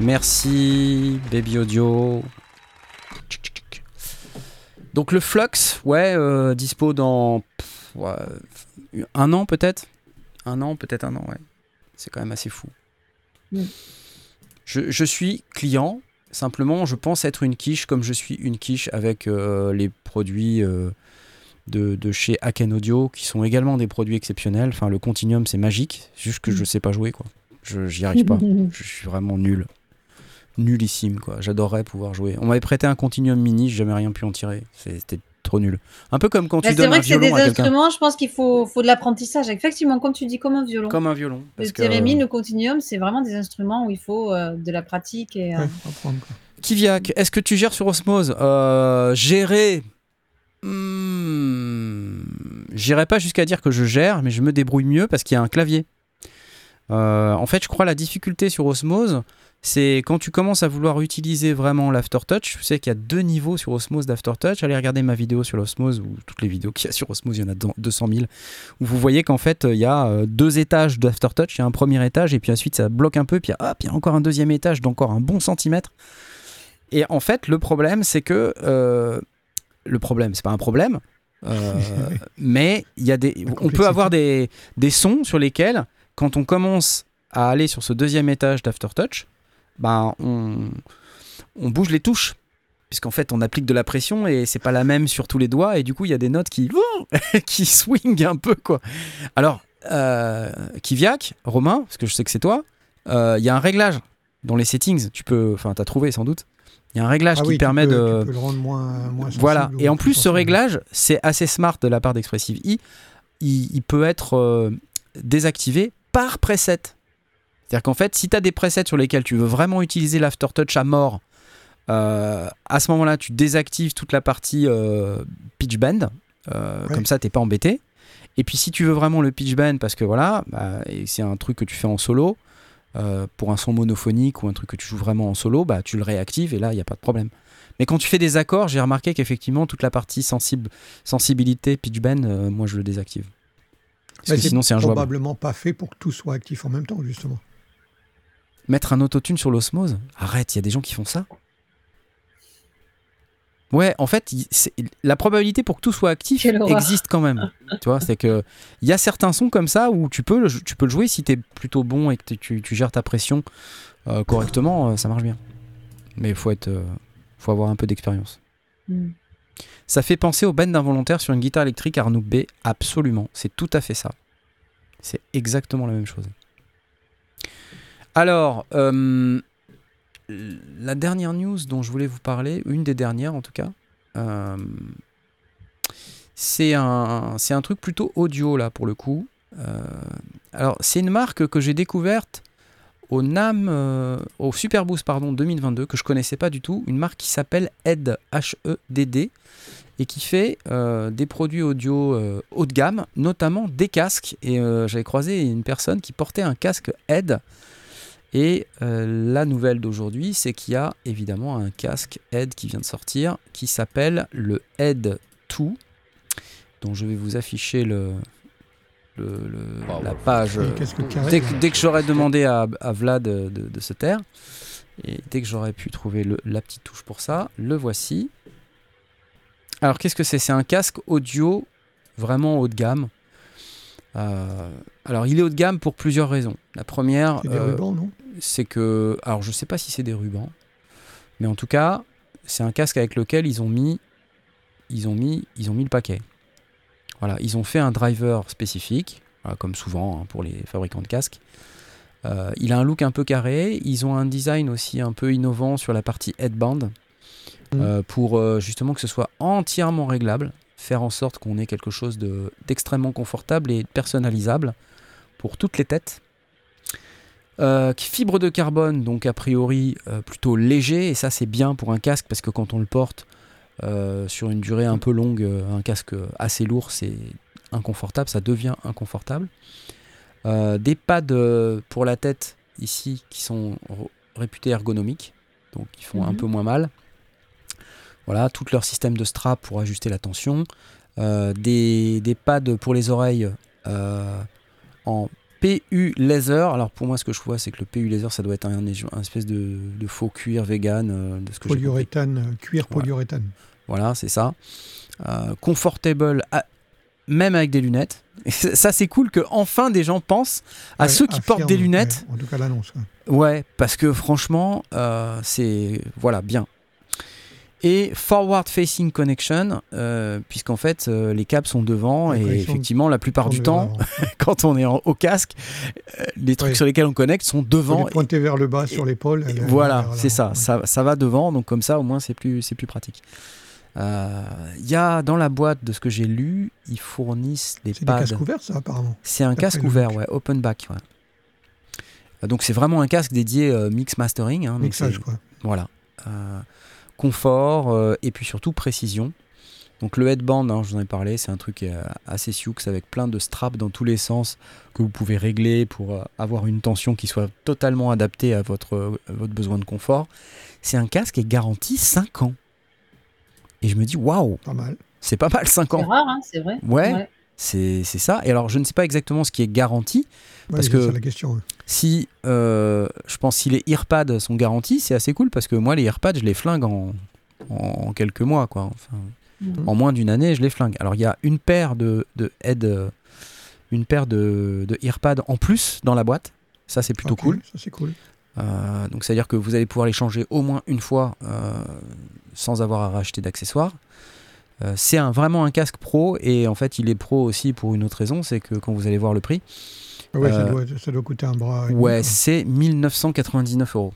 Merci, Baby Audio. Donc le Flux, ouais, euh, dispo dans pff, ouais, un an peut-être? Un an, peut-être un an, ouais. C'est quand même assez fou. Mm. Je, je suis client, simplement je pense être une quiche comme je suis une quiche avec euh, les produits euh, de, de chez Aken Audio qui sont également des produits exceptionnels. Enfin, le Continuum c'est magique, juste que je sais pas jouer quoi. Je j'y arrive pas. Je suis vraiment nul. Nullissime, quoi. J'adorerais pouvoir jouer. On m'avait prêté un Continuum Mini, j'ai jamais rien pu en tirer. C'était trop nul. Un peu comme quand Bah, tu c'est donnes vrai un que c'est des violon à quelqu'un. instruments, je pense qu'il faut, faut de l'apprentissage. Effectivement, comme tu dis, comme un violon. Comme un violon. le Parce que, Térémine, le Continuum, c'est vraiment des instruments où il faut euh, de la pratique. Et, euh, Ouais, apprendre, quoi. Kiviak, est-ce que tu gères sur Osmose? Euh, Gérer. Hmm, J'irai pas jusqu'à dire que je gère, mais je me débrouille mieux parce qu'il y a un clavier. Euh, en fait, je crois la difficulté sur Osmose, c'est quand tu commences à vouloir utiliser vraiment l'aftertouch. Tu sais qu'il y a deux niveaux sur Osmose d'aftertouch. Allez regarder ma vidéo sur l'Osmose ou toutes les vidéos qu'il y a sur Osmose, il y en a dans- 200 000. Où vous voyez qu'en fait, il y a euh, deux étages d'aftertouch. Il y a un premier étage et puis ensuite ça bloque un peu. Puis hop, il y a encore un deuxième étage d'encore un bon centimètre. et en fait, le problème, c'est que euh, le problème, c'est pas un problème, euh, mais il y a des, on peut avoir des, des sons sur lesquels, quand on commence à aller sur ce deuxième étage d'Aftertouch, ben on, on bouge les touches. Puisqu'en fait, on applique de la pression et c'est pas la même sur tous les doigts, et du coup, il y a des notes qui, qui swing un peu, quoi. Alors, euh, Kiviak, Romain, parce que je sais que c'est toi, euh, il y a un réglage dans les settings. Tu peux, enfin, t'as trouvé sans doute. Il y a un réglage Ah qui oui, tu permet peux- de. tu peux le rendre moins, moins Voilà. Et en plus plus, ce réglage, c'est assez smart de la part d'Expressive I. Il, il peut être euh, désactivé par preset. C'est-à-dire qu'en fait, si tu as des presets sur lesquels tu veux vraiment utiliser l'aftertouch à mort, euh, à ce moment-là, tu désactives toute la partie euh, pitch bend. Euh, Ouais. Comme ça, t'es pas embêté. Et puis, si tu veux vraiment le pitch bend, parce que voilà, bah, c'est un truc que tu fais en solo, pour un son monophonique ou un truc que tu joues vraiment en solo, bah, tu le réactives et là, il n'y a pas de problème. Mais quand tu fais des accords, j'ai remarqué qu'effectivement, toute la partie sensible, sensibilité, pitch bend, moi, je le désactive. Parce Mais que sinon, c'est injouable. probablement pas fait pour que tout soit actif en même temps, justement. Mettre un autotune sur l'osmose Arrête, il y a des gens qui font ça. Ouais, en fait, la probabilité pour que tout soit actif existe quand même. tu vois, c'est que il y a certains sons comme ça où tu peux le, tu peux le jouer si tu es plutôt bon et que tu- gères ta pression euh, correctement, euh, ça marche bien. Mais il faut être, euh, faut avoir un peu d'expérience. Mm. Ça fait penser au bend involontaire sur une guitare électrique Arnoux B, absolument. C'est tout à fait ça. C'est exactement la même chose. Alors, euh, la dernière news dont je voulais vous parler, une des dernières en tout cas, euh, c'est un, truc plutôt audio là pour le coup. Euh, alors, c'est une marque que j'ai découverte au NAM, au Superboost pardon 2022 que je connaissais pas du tout, une marque qui s'appelle ED H E D D et qui fait des produits audio haut de gamme, notamment des casques. Et j'avais croisé une personne qui portait un casque ED. Et euh, la nouvelle d'aujourd'hui, c'est qu'il y a évidemment un casque ED qui vient de sortir, qui s'appelle le ED 2, dont je vais vous afficher le, le- le- Wow. la page. Carré, Dès que, dès que j'aurais demandé à, à Vlad de, de se taire, et dès que j'aurais pu trouver le- la petite touche pour ça, le voici. Alors qu'est-ce que c'est? C'est un casque audio vraiment haut de gamme. Euh, alors il est haut de gamme pour plusieurs raisons. La première, C'est des euh, rubans, non? C'est que, alors je sais pas si c'est des rubans, mais en tout cas, c'est un casque avec lequel ils ont mis, ils ont mis, ils ont mis le paquet. Voilà, ils ont fait un driver spécifique, voilà, comme souvent hein, pour les fabricants de casques. Euh, il a un look un peu carré. Ils ont un design aussi un peu innovant sur la partie headband euh, pour euh, justement que ce soit entièrement réglable, faire en sorte qu'on ait quelque chose de- d'extrêmement confortable et personnalisable pour toutes les têtes. Euh, fibre de carbone, donc a priori euh, plutôt léger, et ça c'est bien pour un casque parce que quand on le porte euh, sur une durée un peu longue, un casque assez lourd, c'est inconfortable, ça devient inconfortable. Des pads pour la tête ici qui sont réputés ergonomiques, donc qui font un Mhm. peu moins mal. Voilà, tout leur système de strap pour ajuster la tension. Des, des pads pour les oreilles en PU laser. Alors pour moi, ce que je vois, c'est que le PU laser, ça doit être un, un espèce de, de faux cuir vegan, euh, de ce que. Polyuréthane, euh, cuir Voilà. polyuréthane. Voilà, c'est ça. Euh, comfortable, à- même avec des lunettes. Et ça, c'est cool que enfin des gens pensent à Ouais, ceux qui portent des lunettes. ouais, en tout cas, l'annonce. ouais. Ouais, parce que franchement, euh, c'est voilà bien. Et forward facing connection, euh, puisqu'en fait euh, les câbles sont devant et effectivement la plupart du temps, quand on est en, au casque, euh, les trucs Ouais. sur lesquels on connecte sont devant. pointer vers le bas sur l'épaule. Voilà, c'est ça, ça, ça va devant, donc comme ça au moins c'est plus, c'est plus pratique. Il y a dans la boîte de ce que j'ai lu, ils fournissent les C'est des pads. casques ouverts, ça, apparemment. C'est un casque ouvert, ouais, open back. ouais. Donc c'est vraiment un casque dédié mix mastering. hein, Mixage, c'est- quoi. Voilà. Euh, confort euh, et puis surtout précision. Donc le headband, hein, je vous en ai parlé, c'est un truc euh, assez sioux avec plein de straps dans tous les sens que vous pouvez régler pour euh, avoir une tension qui soit totalement adaptée à votre, euh, à votre besoin de confort. C'est un casque qui est garanti 5 ans. Et je me dis, waouh, Pas mal. c'est pas mal 5 C'est ans. rare, hein, c'est vrai. Ouais. C'est c'est ça. Et alors, je ne sais pas exactement ce qui est garanti. Ouais, Parce que- ça la question. ouais. Si, euh, je pense, si les earpads sont garantis, c'est assez cool parce que moi, les earpads, je les flingue en, en quelques mois, quoi. Enfin, Mhm. en moins d'une année, je les flingue. Alors, il y a une paire de, de head, euh, une paire de, de earpads en plus dans la boîte. Ça, c'est plutôt cool. Ça, c'est cool. Euh, donc, c'est-à-dire que vous allez pouvoir les changer au moins une fois euh, sans avoir à racheter d'accessoires. Euh, c'est un, vraiment un casque pro et en fait il est pro aussi pour une autre raison, c'est que quand vous allez voir le prix, Ouais, ça, Euh, doit, ça doit coûter un bras. Ouais, c'est 1999 euros.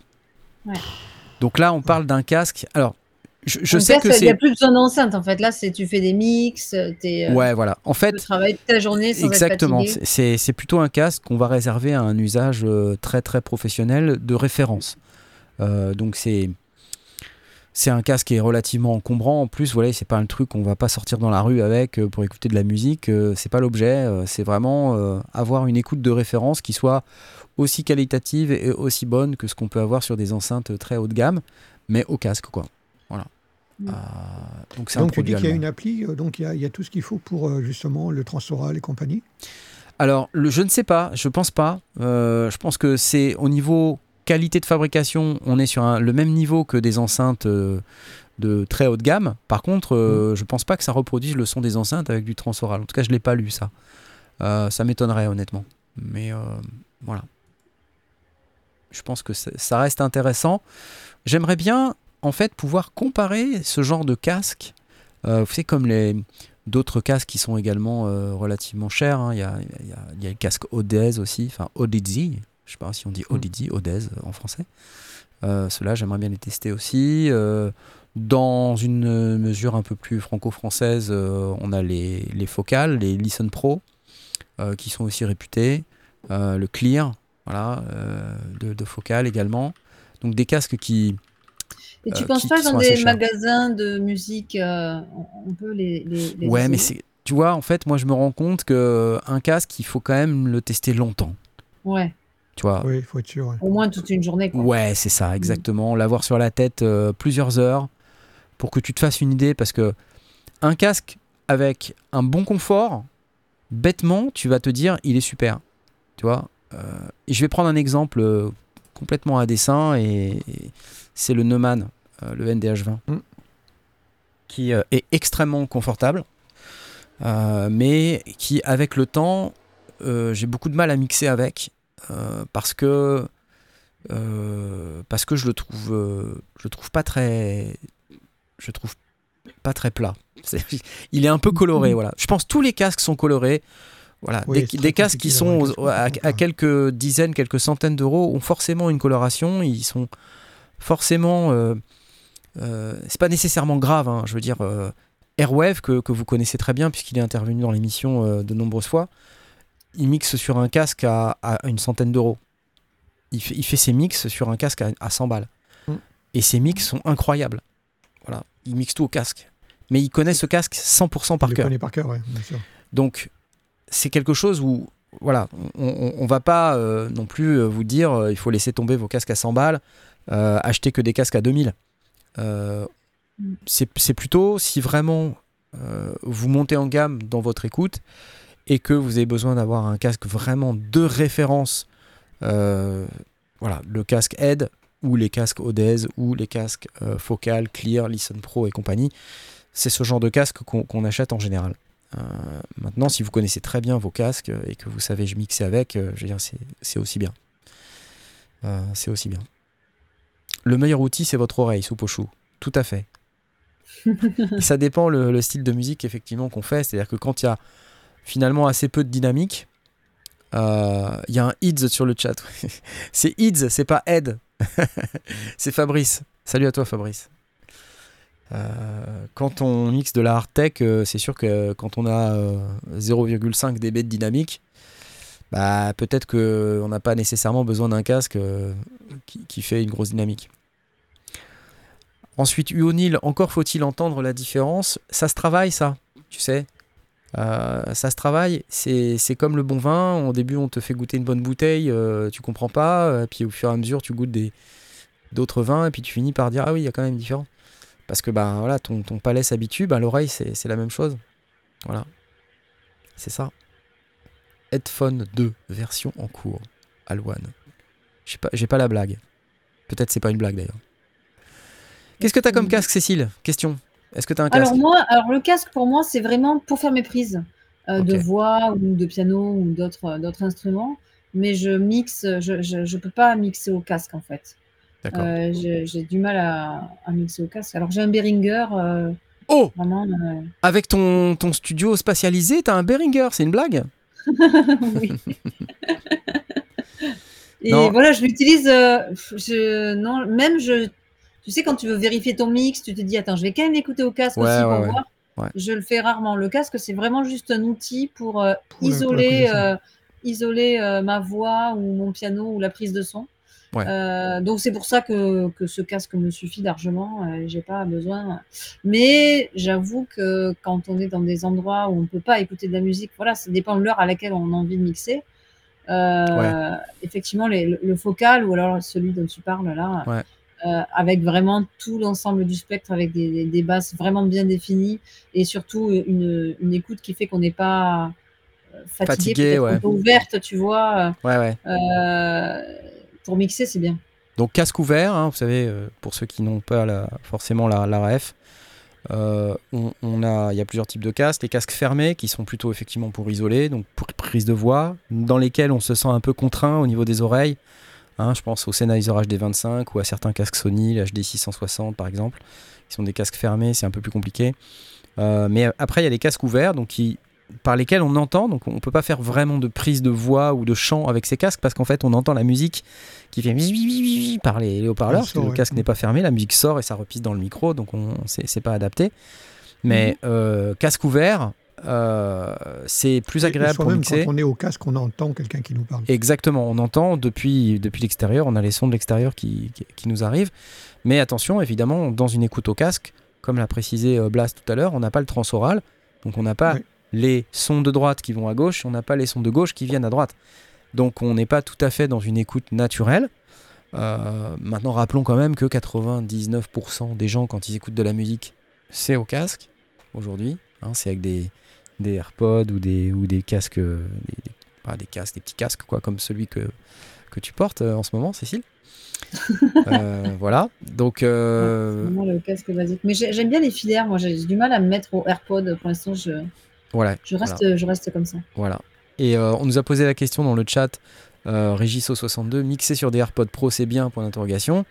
Ouais. Donc là, on parle d'un casque. Alors, je, sais casque, que Il n'y a c'est. plus besoin d'enceinte en fait. Là, c'est tu fais des mix, euh, Ouais, voilà. En fait, tu travailles toute ta journée sans exactement. c'est- C'est c'est plutôt un casque qu'on va réserver à un usage très très professionnel de référence. Euh, donc c'est. C'est un casque qui est relativement encombrant. En plus, voilà, c'est pas un truc qu'on va pas sortir dans la rue avec euh, pour écouter de la musique. euh, c'est pas l'objet. euh, c'est vraiment euh, avoir une écoute de référence qui soit aussi qualitative et aussi bonne que ce qu'on peut avoir sur des enceintes très haut de gamme, mais au casque, quoi. Voilà. Mm. Euh, donc c'est un Donc tu dis qu'il y a une appli, donc il y a, il y a tout ce qu'il faut pour justement le transoral et compagnie? Alors, le, je ne sais pas, je pense pas. Euh, je pense que c'est au niveau qualité de fabrication, on est sur un- le même niveau que des enceintes euh, de très haut de gamme. Par contre, euh, je pense pas que ça reproduise le son des enceintes avec du transoral. En tout cas, je l'ai pas lu ça. Euh, ça m'étonnerait honnêtement. Mais euh, voilà. Je pense que ça- reste intéressant. J'aimerais bien, en fait, pouvoir comparer ce genre de casque. Vous savez, comme les d'autres casques qui sont également relativement chers. hein. Il y, a, y a- y a le casque Odez aussi, enfin Odezi. Je sais pas si on dit Odezi, Odez euh, en français. Euh, Ceux-là, j'aimerais bien les tester aussi. Euh, dans une mesure un peu plus franco-française, euh, on a les, les focales, les Listen Pro, euh, qui sont aussi réputés. Euh, le Clear, voilà, euh, de, de également. Donc des casques qui, Et tu euh, penses qui- pas qui que dans des chers. magasins de musique, euh, on- peut les. les, les Ouais, mais c'est, tu vois, en fait, moi je me rends compte que un casque, il faut quand même le tester longtemps. Ouais, Tu vois. Oui, il faut être sûr. ouais. au moins toute une journée. Quoi. Ouais, c'est ça, exactement. L'avoir sur la tête euh, plusieurs heures pour que tu te fasses une idée, parce que un casque avec un bon confort, bêtement, tu vas te dire, il est super. Tu vois. Euh, je vais prendre un exemple euh, complètement à dessin, et, et c'est le Neumann, euh, le NDH20, Mm. qui euh, est extrêmement confortable, euh, mais qui, avec le temps, euh, j'ai beaucoup de mal à mixer avec, euh, parce que euh, parce que je le trouve euh, je le trouve pas très je trouve pas très plat. Il est un peu coloré voilà. Je pense que tous les casques sont colorés. Voilà. Oui, des, casques qui sont aux- à, à quelques dizaines quelques centaines d'euros ont forcément une coloration. Ils sont forcément euh, euh, c'est pas nécessairement grave hein, je veux dire euh, Airwave que, que vous connaissez très bien puisqu'il est intervenu dans l'émission euh, de nombreuses fois il mixe sur un casque à, à une centaine d'euros il fait, il fait ses mix sur un casque à, à 100 balles. Mm. Et ses mix sont incroyables. Voilà, il mixe tout au casque. Mais il connaît ce casque 100% par cœur. connais par cœur, ouais, bien sûr. Donc, c'est quelque chose où, voilà, on, on, on va pas euh, non plus euh, vous dire euh, il faut laisser tomber vos casques à 100 balles, euh, acheter que des casques à 2000. Euh, Mm. c'est plutôt si vraiment euh, vous montez en gamme dans votre écoute et que vous avez besoin d'avoir un casque vraiment de référence, euh, voilà, le casque Ed ou les casques Odez ou les casques euh, Focal, Clear, Listen Pro et compagnie, c'est ce genre de casque qu'on achète en général. Euh, maintenant, si vous connaissez très bien vos casques et que vous savez mixer avec, je veux dire, c'est c'est aussi bien. C'est aussi bien. Le meilleur outil, c'est votre oreille, soupe au chou. Tout à fait. Ça dépend le, le style de musique effectivement qu'on fait. C'est-à-dire que quand il y a finalement assez peu de dynamique, euh, il y a un IDS sur le chat. c'est IDS, c'est pas Ed. c'est Fabrice. Salut à toi Fabrice. Euh, quand on mixe de la hard tech, euh, c'est sûr que quand on a euh, 0,5 dB de dynamique, bah, peut-être qu'on n'a pas nécessairement besoin d'un casque qui, qui fait une grosse dynamique. Ensuite, Uonil, encore faut-il entendre la différence. Ça se travaille, ça, tu sais. Euh, ça se travaille. C'est comme le bon vin. Au début, on te fait goûter une bonne bouteille, euh, tu comprends pas. euh, puis au fur et à mesure, tu goûtes des d'autres vins, et puis tu finis par dire ah oui, il y a quand même une différence. Parce que bah voilà, ton, ton palais s'habitue. Bah, l'oreille, c'est la même chose. Voilà. c'est ça. Headphone 2, version en cours. Alwan. Je sais pas, j'ai pas la blague. Peut-être c'est pas une blague d'ailleurs. Qu'est-ce que t'as comme casque, Cécile? Question. Est-ce que t'as un casque Alors moi, alors le casque pour moi, c'est vraiment pour faire mes prises euh, de voix ou de piano ou d'autres euh, d'autres instruments. Mais je mixe, je, je peux pas mixer au casque en fait. Euh, j'ai j'ai du mal à, à mixer au casque. Alors j'ai un Behringer, euh, Oh vraiment. Avec ton, ton studio spatialisé, t'as un Behringer, c'est une blague oui. Et Non. voilà, je l'utilise. euh, je, non, même je. Tu sais, quand tu veux vérifier ton mix, tu te dis attends, je vais quand même l'écouter au casque Ouais, aussi pour ouais, voir. Je le fais rarement. Le casque, c'est vraiment juste un outil pour, euh, Pour pour isoler, euh, isoler euh, ma voix ou mon piano ou la prise de son. Donc c'est pour ça que, que ce casque me suffit largement. J'ai pas besoin. Mais j'avoue que quand on est dans des endroits où on peut pas écouter de la musique, voilà, ça dépend de l'heure à laquelle on a envie de mixer. Effectivement, les- le, le focal ou alors celui dont tu parles là. Euh, avec vraiment tout l'ensemble du spectre, avec des, des- des basses vraiment bien définies et surtout une, une écoute qui fait qu'on n'est pas euh, fatigué, ouais. ouverte, tu vois. Ouais, ouais. Euh, pour mixer, c'est bien. Donc casque ouvert, hein, vous savez, pour ceux qui n'ont pas la- forcément la, la ref, euh, on, on a, il y a plusieurs types de casques. Les casques fermés qui sont plutôt effectivement pour isoler, donc pour prise de voix, dans lesquels on se sent un peu contraint au niveau des oreilles. Hein, je pense au Sennheiser HD25 ou à certains casques Sony, le HD660 par exemple, qui sont des casques fermés, c'est un peu plus compliqué. Euh, mais après, il y a les casques ouverts, donc qui, par lesquels on entend, donc on peut pas faire vraiment de prise de voix ou de chant avec ces casques parce qu'en fait on entend la musique qui fait oui, oui, oui, oui, oui par les, les haut-parleurs, parce que le casque n'est pas fermé, la musique sort et ça repisse dans le micro, donc on c'est c'est pas adapté. Mais euh, casque ouvert, euh, c'est plus agréable pour mixer. quand on est au casque, on entend quelqu'un qui nous parle. Exactement, on entend depuis, depuis l'extérieur, on a les sons de l'extérieur qui, qui, qui nous arrivent. Mais attention, évidemment, dans une écoute au casque, comme l'a précisé euh, Blast tout à l'heure, on n'a pas le transoral, donc on n'a pas Oui. les sons de droite qui vont à gauche, on n'a pas les sons de gauche qui viennent à droite. Donc on n'est pas tout à fait dans une écoute naturelle. Euh, maintenant, rappelons quand même que 99% des gens, quand ils écoutent de la musique, c'est au casque aujourd'hui. hein, c'est avec des, des AirPods ou des, ou des casques, euh, des, des- casques, des petits casques, quoi, comme celui que, que tu portes euh, en ce moment, Cécile. Euh, voilà. Donc, euh, le casque basique. Mais j'ai- j'aime bien les filaires. Moi, j'ai du mal à me mettre au AirPod. Pour l'instant, je, voilà. je, reste, voilà. je reste comme ça. Voilà. Et euh, on nous a posé la question dans le chat, euh, Régisso62, mixer sur des AirPods Pro, c'est bien Point d'interrogation.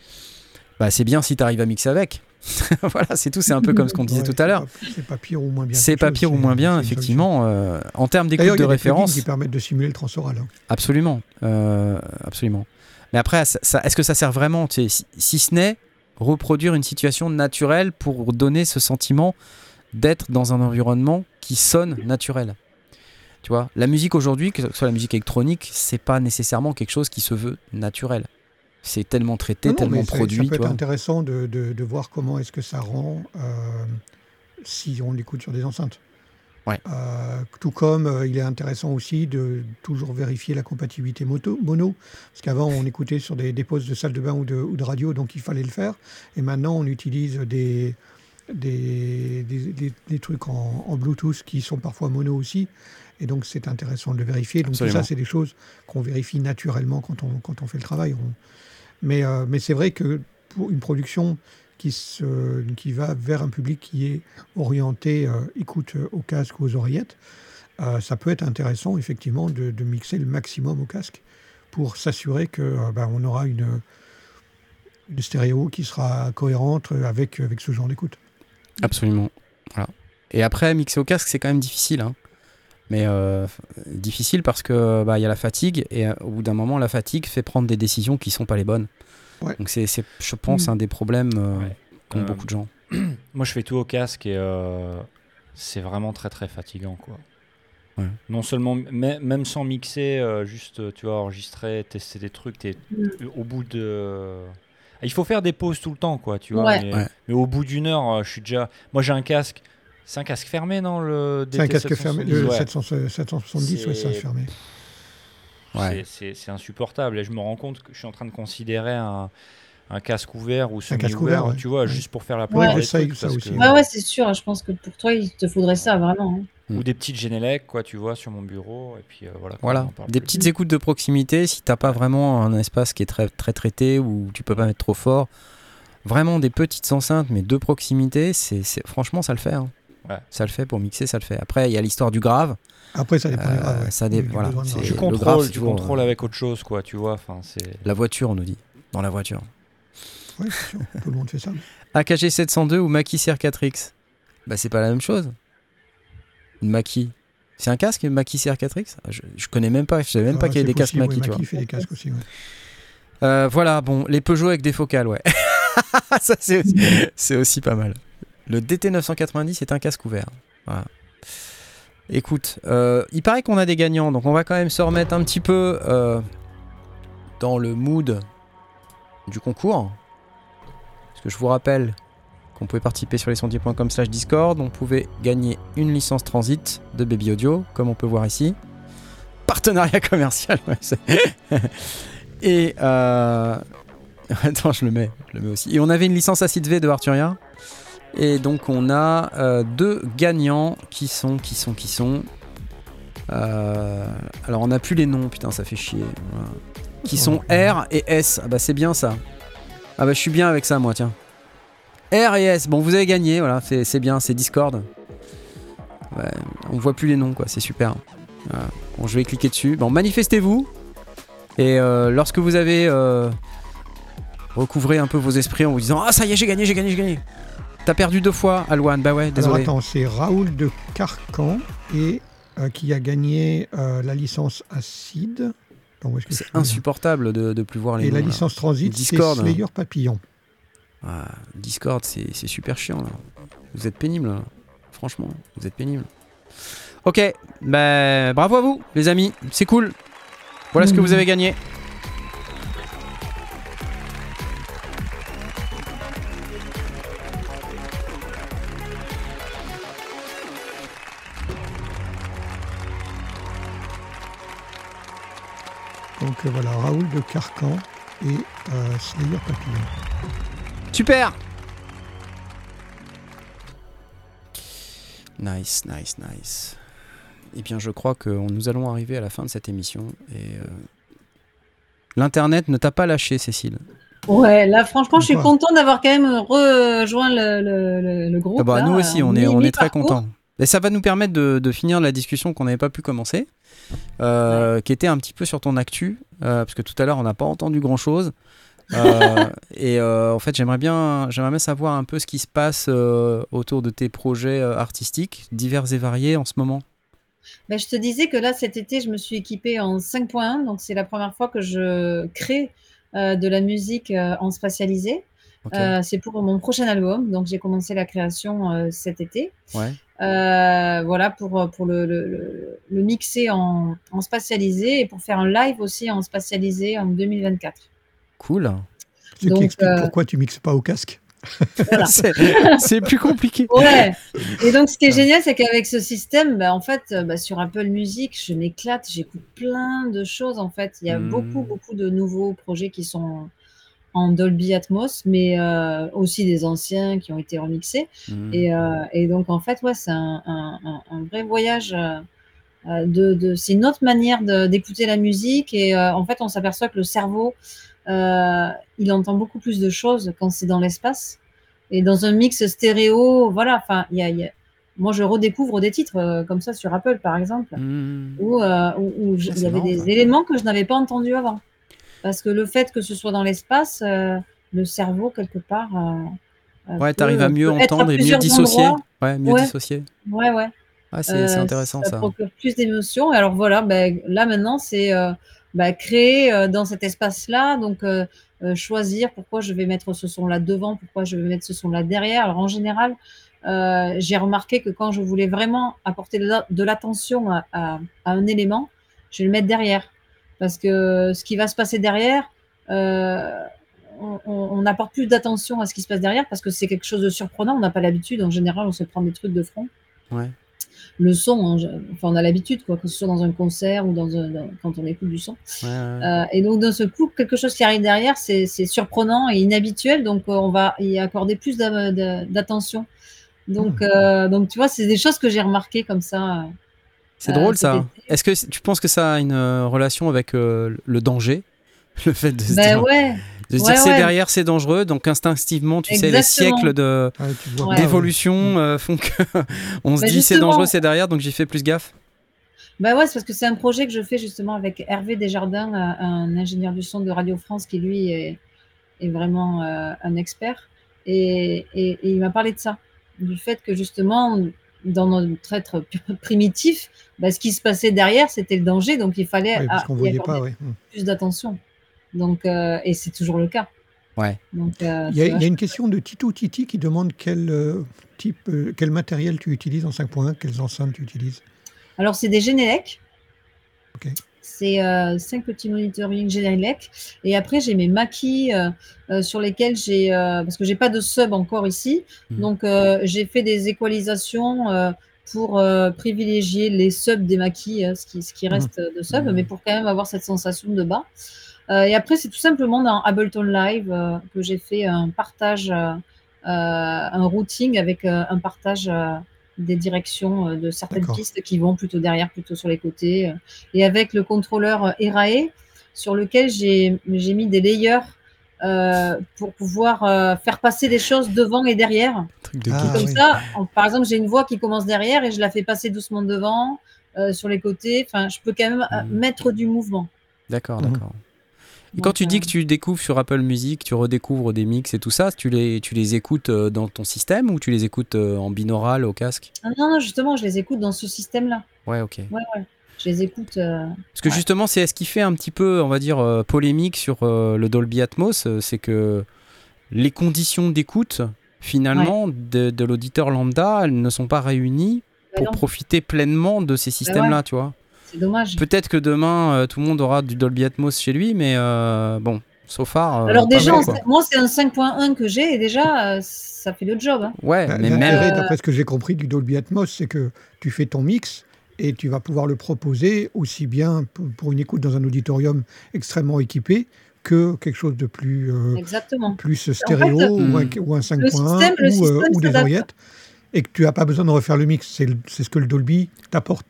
Bah, c'est bien si tu arrives à mixer avec. voilà, c'est tout. C'est un peu comme ce qu'on disait Ouais, tout à l'heure. C'est pas pire ou moins bien. C'est pas pire ou moins bien, effectivement. euh, en termes d'écoute de référence, qui permettent de simuler le transoral. hein. absolument, euh, absolument. Mais après, ça- ça- est-ce que ça sert vraiment tu sais, si, si ce n'est reproduire une situation naturelle pour donner ce sentiment d'être dans un environnement qui sonne naturel? Tu vois, la musique aujourd'hui, que ce soit la musique électronique, c'est pas nécessairement quelque chose qui se veut naturel. C'est tellement traité, Non, non, tellement produit, Ça peut être intéressant de, de- de voir comment est-ce que ça rend euh, si on l'écoute sur des enceintes. Ouais. Euh, tout comme euh, il est intéressant aussi de toujours vérifier la compatibilité moto, mono, parce qu'avant on écoutait sur des, des postes de salle de bain ou de, ou de radio, donc il fallait le faire. Et maintenant on utilise des, des, des- des- des trucs en, en Bluetooth qui sont parfois mono aussi. Et donc c'est intéressant de le vérifier. Donc Absolument. tout ça, c'est des choses qu'on vérifie naturellement quand on, quand on fait le travail. On- mais, euh, mais c'est vrai que pour une production qui, se, qui va vers un public qui est orienté euh, écoute euh, au casque ou aux oreillettes, ça peut être intéressant effectivement de, mixer le maximum au casque pour s'assurer que ben, on aura une, une stéréo qui sera cohérente avec, avec ce genre d'écoute. Absolument. Voilà. Et après, mixer au casque, c'est quand même difficile. hein. Mais euh, difficile parce que bah, il y a la fatigue et euh, au bout d'un moment, la fatigue fait prendre des décisions qui sont pas les bonnes. Ouais. Donc c'est, c'est, je pense, Mm. un des problèmes euh, Ouais. qu'ont Euh, beaucoup de gens. Moi, je fais tout au casque et euh, c'est vraiment très très fatigant, quoi. Ouais. Non seulement, mê- même sans mixer, euh, juste, tu vois, enregistrer, tester des trucs, t'es Mm. au bout de. Il faut faire des pauses tout le temps, quoi, tu vois. Ouais. Mais, Ouais. mais au bout d'une heure, euh, je suis déjà. Moi, j'ai un casque. C'est un casque fermé, non le C'est un casque fermé, 770, le ouais. 700 770, ouais, c'est fermé. Ouais. C'est- C'est c'est insupportable. Et je me rends compte que je suis en train de considérer un, un casque ouvert ou casque semi-ouvert, ouvert, ouais. tu vois, Ouais. juste pour faire la Ouais. plupart des Ça, ça aussi, que- Ouais, ouais, c'est sûr. Je pense que pour toi, il te faudrait ça vraiment. hein. Ou des petites Genelec, quoi, tu vois, sur mon bureau, et puis euh, voilà. des plus. petites écoutes de proximité, si t'as pas vraiment un espace qui est très, très traité ou tu peux pas mettre trop fort, vraiment des petites enceintes mais de proximité, c'est c'est- franchement ça le fait. hein. Ouais. Ça le fait pour mixer, ça le fait. Après il y a l'histoire du grave, Après, ça dépend. Euh, ouais. ça dé- voilà, c'est- grave. Tu le contrôles, tu euh, avec autre chose, quoi, tu vois, enfin, c'est... la voiture on nous dit, dans la voiture. Sûr, tout le monde fait ça. AKG 702 ou Mackie CR4X Bah c'est pas la même chose. Une Mackie. C'est un casque, Mackie CR4X Ah, je, je connais même pas, je savais même Ah, pas qu'il y avait des casques possible, Mackie, ouais, tu vois. Mackie fait des casques aussi. ouais. Euh, voilà, bon, les Peugeot avec des focales, ouais. Ça, c'est aussi, c'est aussi pas mal. Le DT990 est un casque ouvert. Voilà. Écoute, euh, il paraît qu'on a des gagnants, donc on va quand même se remettre un petit peu euh, dans le mood du concours. Parce que je vous rappelle qu'on pouvait participer sur lesondiers.com slash Discord. On pouvait gagner une licence transit de Baby Audio, comme on peut voir ici. Partenariat commercial, ouais, Et euh... attends, je le mets, je le mets aussi. Et on avait une licence Acid V de Arturia. Et donc on a euh, deux gagnants qui sont, qui sont, qui sont. Euh, Alors on n'a plus les noms, putain, ça fait chier. Voilà. Qui sont R et S. Ah bah c'est bien ça. Ah bah je suis bien avec ça moi, tiens. R et S. Bon, vous avez gagné, voilà, c'est bien, c'est Discord. Ouais, on voit plus les noms, quoi, c'est super. Voilà. Bon, je vais cliquer dessus. Bon, manifestez-vous. Et euh, lorsque vous avez recouvré un peu vos esprits en vous disant Ah, ça y est, j'ai gagné, j'ai gagné, j'ai gagné. T'as perdu deux fois, Alwan. Bah ouais, Alors désolé. attends, c'est Raoul de Carcan et euh, qui a gagné euh, la licence Acide. C'est insupportable de, de plus voir les Et la noms, là. licence Transit, c'est. Slayer Papillon. Ah, Discord, c'est super chiant là. Vous êtes pénible là. Franchement, vous êtes pénible. Ok, bah bravo à vous les amis, c'est cool. Voilà ce que vous avez gagné. Donc euh, voilà, Raoul de Carcan et euh, Slayer Papillon. Super Nice, nice, nice. Eh bien, je crois que nous allons arriver à la fin de cette émission. Et euh, l'internet ne t'a pas lâché, Cécile. Ouais, là, franchement, je suis content d'avoir quand même rejoint le, le, le- le groupe. Ah bah, là, nous aussi, on est, on est très contents. Et ça va nous permettre de, de finir la discussion qu'on n'avait pas pu commencer, euh, qui était un petit peu sur ton actu, euh, parce que tout à l'heure on n'a pas entendu grand chose. et euh, en fait, j'aimerais bien, j'aimerais bien savoir un peu ce qui se passe autour de tes projets artistiques divers et variés en ce moment. Ben, je te disais que là, cet été, je me suis équipée en 5.1, donc c'est la première fois que je crée euh, de la musique euh, en spatialisé. Euh, c'est pour mon prochain album, donc j'ai commencé la création euh, cet été. Ouais. Euh, voilà, pour, pour le, le- le- le mixer en, en spatialisé et pour faire un live aussi en spatialisé en 2024. Cool. Ce Donc, qui explique euh, pourquoi tu mixes pas au casque. Voilà. c'est plus compliqué. Ouais. Et donc, ce qui est génial, c'est qu'avec ce système, bah, en fait, bah, sur Apple Music, je m'éclate, j'écoute plein de choses. En fait, il y a Hmm. beaucoup, beaucoup de nouveaux projets qui sont en Dolby Atmos, mais euh, aussi des anciens qui ont été remixés. Et, euh, et donc, en fait, ouais, c'est un, un- un- un vrai voyage. euh, de, de- c'est une autre manière d'écouter la musique. Et en fait, on s'aperçoit que le cerveau, il entend beaucoup plus de choses quand c'est dans l'espace. Et dans un mix stéréo, voilà, enfin, il y a, y a- moi, je redécouvre des titres euh, comme ça sur Apple, par exemple, Hmm. où, euh, où- où je- il y avait des éléments que je n'avais pas entendus avant. Parce que le fait que ce soit dans l'espace, euh, le cerveau, quelque part. euh, euh, Ouais, peut- t'arrives à mieux à entendre et mieux dissocier. endroits. Ouais, mieux Ouais. dissocier. Ouais, ouais. Ah, c'est intéressant ça. procure plus d'émotions. Alors voilà, ben, là maintenant, c'est ben, créer dans cet espace-là, donc choisir pourquoi je vais mettre ce son-là devant, pourquoi je vais mettre ce son-là derrière. Alors en général, euh, j'ai remarqué que quand je voulais vraiment apporter de la- de l'attention à, à- à un élément, je vais le mettre derrière. Parce que ce qui va se passer derrière, euh, on, on- on apporte plus d'attention à ce qui se passe derrière parce que c'est quelque chose de surprenant. On n'a pas l'habitude. En général, on se prend des trucs de front. Ouais. le son, hein, je- enfin, on a l'habitude, quoi, que ce soit dans un concert ou dans un, dans- quand on écoute du son. Ouais, ouais. Euh, et donc, d'un seul coup, quelque chose qui arrive derrière, c'est surprenant et inhabituel, donc euh, on va y accorder plus d'a- d'a- d'attention. Donc, euh, donc, tu vois, c'est des choses que j'ai remarquées comme ça. C'est Euh, drôle ça. Est-ce que tu penses que ça a une euh, relation avec euh, le danger? Le fait de se Ben dire, ouais, de se ouais, dire c'est ouais. derrière, c'est dangereux, donc instinctivement, tu sais, les siècles de Ouais. d'évolution euh, font que on se Bah, dit c'est dangereux, c'est derrière, donc j'y fais plus gaffe. Bah ouais, c'est parce que c'est un projet que je fais justement avec Hervé Desjardins, un, un ingénieur du son de Radio France qui lui est, est vraiment euh, un expert. Et, et- et il m'a parlé de ça, du fait que justement, dans notre être primitif, bah, ce qui se passait derrière, c'était le danger, donc il fallait Oui, parce à- qu'on y voyait accorder pas, ouais. Mm. plus d'attention. Donc, euh, et c'est toujours le cas. Ouais. Donc, euh, Il y, a, tu vois, il y a une question de Tito Titi qui demande quel euh, type, euh, quel matériel tu utilises en 5.1, quelles enceintes tu utilises? Alors, c'est des Genelec. Ok. C'est euh, cinq petits monitoring Genelec. Et après, j'ai mes maquis euh, euh, sur lesquels j'ai. euh, parce que j'ai pas de sub encore ici. Mhm. Donc, j'ai fait des équalisations pour privilégier les subs des maquis, euh, ce, qui, ce qui reste de sub, Mhm. mais pour quand même avoir cette sensation de bas. Et après, c'est tout simplement dans Ableton Live que j'ai fait un partage, un routing avec un partage des directions euh, de certaines pistes qui vont plutôt derrière, plutôt sur les côtés. euh, et avec le contrôleur euh, ERAE sur lequel j'ai j'ai mis des layers euh, pour pouvoir euh, faire passer des choses devant et derrière. De Ah. Comme oui. ça, en- par exemple, j'ai une voix qui commence derrière et je la fais passer doucement devant, euh, sur les côtés. Enfin, je peux quand même Mhm. mettre du mouvement. D'accord, Mhm. d'accord. Et quand Donc, tu dis que tu découvres sur Apple Music, tu redécouvres des mix et tout ça, tu les, tu les écoutes euh, dans ton système ou tu les écoutes euh, en binaural au casque? Ah non, non, justement, je les écoute dans ce système-là. Ouais, ok. Ouais, ouais. Je les écoute. euh, Parce que Ouais. justement, c'est ce qui fait un petit peu, on va dire, euh, polémique sur euh, le Dolby Atmos, c'est que les conditions d'écoute, finalement, de, de l'auditeur lambda, elles ne sont pas réunies bah pour non, profiter pleinement de ces systèmes-là, tu vois? C'est dommage. Peut-être que demain, euh, tout le monde aura du Dolby Atmos chez lui, mais euh, bon, so far. euh, Alors déjà, mal, moi, c'est un 5.1 que j'ai et déjà, euh, ça fait le job. hein. Ouais, Bah, mais L'intérêt, même. Euh, d'après ce que j'ai compris du Dolby Atmos, c'est que tu fais ton mix et tu vas pouvoir le proposer aussi bien pour, une écoute dans un auditorium extrêmement équipé que quelque chose de plus, euh, Exactement. plus stéréo fait, ou, un, Mm. ou un 5.1 système- le ou, euh, ou des oreillettes et que tu n'as pas besoin de refaire le mix. C'est ce que le Dolby t'apporte,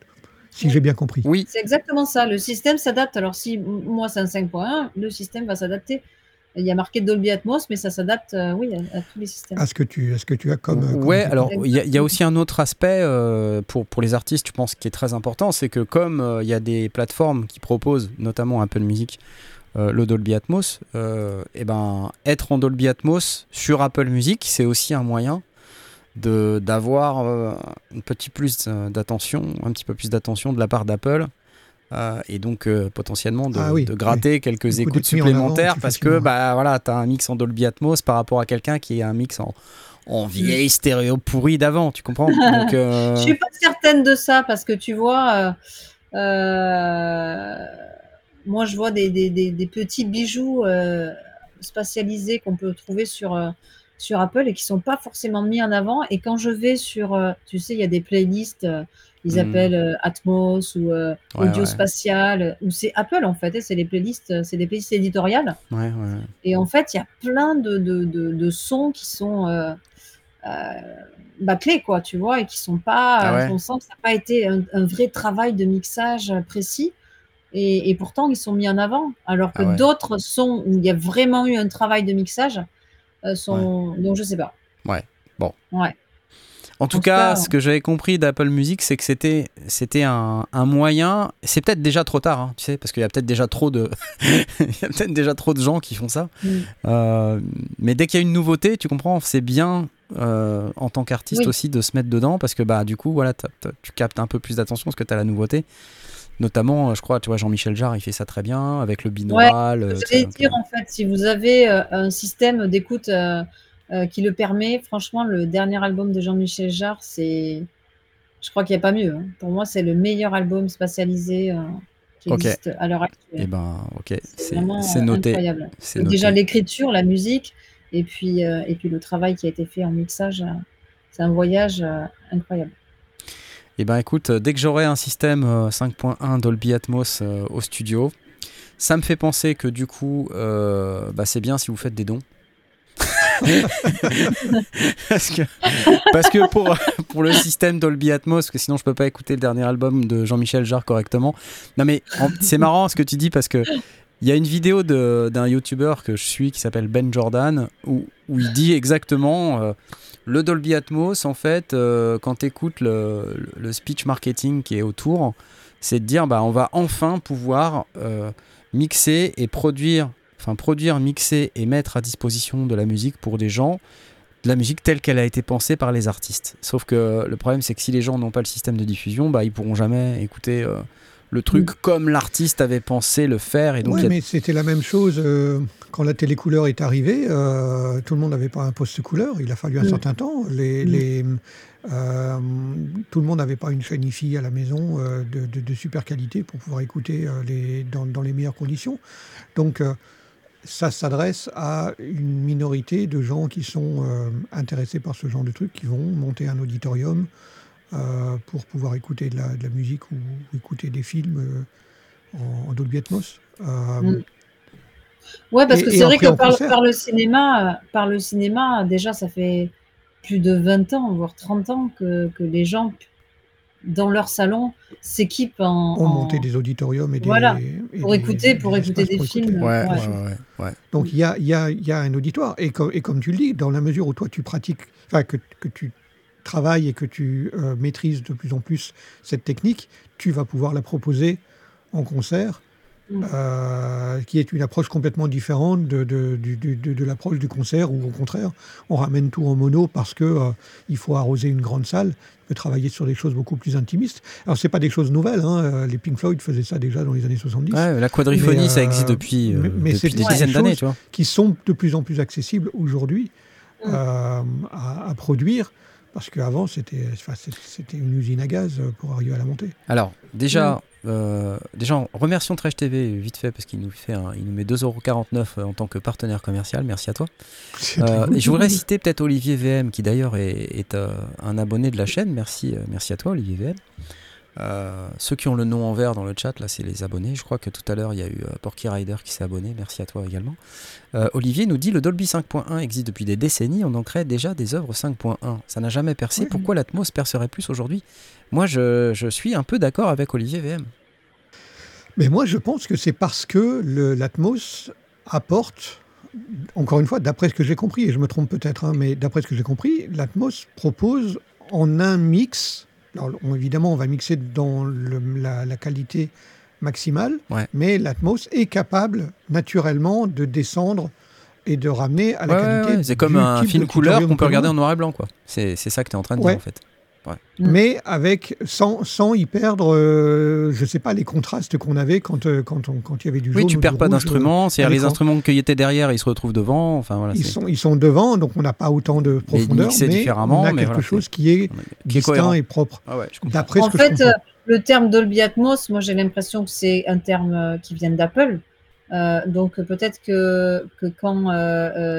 si j'ai bien compris. Oui, C'est exactement ça. Le système s'adapte. Alors si moi c'est un 5.1, le système va s'adapter. Il y a marqué Dolby Atmos, mais ça s'adapte, euh, oui, à, à tous les systèmes. À ce que tu, à ce que tu as comme. équipement. alors il y, a- il y a aussi un autre aspect euh, pour, pour les artistes, je pense, qui est très important, c'est que comme euh, il y a des plateformes qui proposent, notamment Apple Music, euh, le Dolby Atmos, euh, et ben être en Dolby Atmos sur Apple Music, c'est aussi un moyen d'avoir euh, un petit plus euh, d'attention, un petit peu plus d'attention de la part d'Apple. euh, et donc euh, potentiellement de, Ah oui, de gratter quelques coup, écoutes avant supplémentaires parce que bah voilà tu as un mix en Dolby Atmos par rapport à quelqu'un qui a un mix en, en vieille stéréo pourri d'avant, tu comprends? Donc, euh, Je suis pas certaine de ça parce que tu vois, moi je vois des, des- des- des petits bijoux spatialisés qu'on peut trouver sur, sur Apple et qui sont pas forcément mis en avant. Et quand je vais sur, euh, tu sais, il y a des playlists, euh, ils Mhm. appellent euh, Atmos ou euh, Ouais, Audio ouais. Spatial, ou c'est Apple en fait, hein, c'est les playlists, c'est des playlists éditoriales. ouais. Et en fait, il y a plein de, de, de, de sons qui sont euh, euh, bâclés, quoi, tu vois, et qui sont pas, Ah ouais. on sent que ça n'a pas été un, un vrai travail de mixage précis. Et, et pourtant, ils sont mis en avant. Alors que Ah d'autres sons où il y a vraiment eu un travail de mixage euh. Donc, je sais pas. Ouais. Bon. Ouais. En tout En tout cas, ce que j'avais compris d'Apple Music, c'est que c'était c'était un, un moyen. C'est peut-être déjà trop tard, hein, tu sais, parce qu'il y a peut-être déjà trop de il y a peut-être déjà trop de gens qui font ça. Mm. Euh, mais dès qu'il y a une nouveauté, tu comprends, c'est bien euh, en tant qu'artiste Oui. aussi de se mettre dedans parce que bah du coup voilà, tu captes un peu plus d'attention parce que tu as la nouveauté. Notamment, euh, je crois, tu vois, Jean-Michel Jarre, il fait ça très bien avec le binaural. euh, J'allais un peu- dire, en fait, si vous avez euh, un système d'écoute euh, euh, qui le permet, franchement, le dernier album de Jean-Michel Jarre, c'est. Je crois qu'il n'y a pas mieux. hein. Pour moi, c'est le meilleur album spatialisé euh, qui Ok. existe à l'heure actuelle. Eh ben, ok, c'est euh, noté. incroyable. Donc. Déjà, l'écriture, la musique, et puis, euh, et puis le travail qui a été fait en mixage, euh, c'est un voyage euh, incroyable. Eh ben écoute, euh, dès que j'aurai un système euh, 5.1 Dolby Atmos euh, au studio, ça me fait penser que du coup, euh, bah, c'est bien si vous faites des dons. parce que, parce que pour, pour le système Dolby Atmos, parce que sinon je peux pas écouter le dernier album de Jean-Michel Jarre correctement. Non mais c'est marrant ce que tu dis parce que il y a une vidéo d'un YouTuber que je suis qui s'appelle Ben Jordan où, il dit exactement euh, le Dolby Atmos en fait euh, quand tu écoutes le, le speech marketing qui est autour, c'est de dire bah on va enfin pouvoir euh, mixer et produire enfin produire, mixer et mettre à disposition de la musique pour des gens, de la musique telle qu'elle a été pensée par les artistes. Sauf que le problème c'est que si les gens n'ont pas le système de diffusion, bah ils pourront jamais écouter euh, le truc comme l'artiste avait pensé le faire et donc Ouais, il y a- mais c'était la même chose quand la télécouleur est arrivée. euh, tout le monde n'avait pas un poste couleur. Il a fallu un Mm. certain temps. Les, Mm. les, euh, tout le monde n'avait pas une chaîne IFI à la maison euh, de, de- de super qualité pour pouvoir écouter les, dans, dans les meilleures conditions. Donc, ça s'adresse à une minorité de gens qui sont intéressés par ce genre de truc, qui vont monter un auditorium pour pouvoir écouter de la, de la musique ou, écouter des films en, en Dolby Atmos. Mm. Ouais, parce Et- que c'est vrai que en par, par le cinéma, euh, par le cinéma, déjà, ça fait plus de 20 ans, voire 30 ans que, que les gens, dans leur salon, s'équipent en, ont en- monté des auditoriums et des, Voilà, et pour des- écouter, pour des écouter espaces des pour écouter. films. Ouais, Ouais. ouais, ouais, ouais. Donc il y a, il y, a, il y a un auditoire. Et, comme- et comme tu le dis, dans la mesure où toi tu pratiques, enfin que, que tu travailles et que tu euh, maîtrises de plus en plus cette technique, tu vas pouvoir la proposer en concert. Euh, qui est une approche complètement différente de, de, de- de l'approche du concert, où au contraire, on ramène tout en mono parce que euh, il faut arroser une grande salle, on peut travailler sur des choses beaucoup plus intimistes. Alors c'est pas des choses nouvelles, hein, euh, les Pink Floyd faisaient ça déjà dans les années 70 Ouais, la quadriphonie, Mais, ça euh, existe depuis, euh, mais- mais depuis c'est des des dizaines d'années, choses tu vois. qui sont de plus en plus accessibles aujourd'hui Mm. euh, à, à produire, parce qu'avant, c'était enfin, c'est- c'était une usine à gaz pour arriver à la montée. Alors, déjà, euh, déjà remercions Trash TV vite fait parce qu'il nous, fait un- il nous met 2,49€ en tant que partenaire commercial. Merci à toi. Euh, et je voudrais citer peut-être Olivier VM qui d'ailleurs est, est, euh, un abonné de la chaîne. Merci, euh, merci à toi, Olivier VM. Euh, ceux qui ont le nom en vert dans le chat, là, c'est les abonnés. Je crois que tout à l'heure, il y a eu euh, Porky Rider qui s'est abonné. Merci à toi également. Euh, Olivier nous dit le Dolby 5.1 existe depuis des décennies. On en crée déjà des œuvres 5.1. Ça n'a jamais percé. Oui. Pourquoi l'Atmos percerait plus aujourd'hui? Moi, je, je suis un peu d'accord avec Olivier VM. Mais moi, je pense que c'est parce que l'Atmos apporte, encore une fois, d'après ce que j'ai compris, et je me trompe peut-être, hein, mais d'après ce que j'ai compris, l'Atmos propose en un mix, alors on- évidemment, on va mixer dans le- la, la qualité maximale, Ouais. mais l'Atmos est capable naturellement de descendre et de ramener à la Ouais, qualité. ouais, C'est comme un film couleur qu'on peut regarder en noir et blanc. quoi. C'est c'est ça que tu es en train de dire en fait. Mais avec sans, sans y perdre, euh, je sais pas, les contrastes qu'on avait quand euh, quand on- quand il y avait du jaune. Oui, tu ou du perds pas d'instruments. à C'est-à-dire les instruments qui étaient derrière, ils se retrouvent devant. Enfin voilà. Ils sont, ils sont devant, donc on n'a pas autant de profondeur, mais différemment, on a mais quelque voilà, chose qui est qui est cohérent. distinct et propre. Ah ouais. D'après En ce que fait, je euh, le terme Dolby Atmos, moi j'ai l'impression que c'est un terme euh, qui vient d'Apple. Euh, donc peut-être que, que quand euh,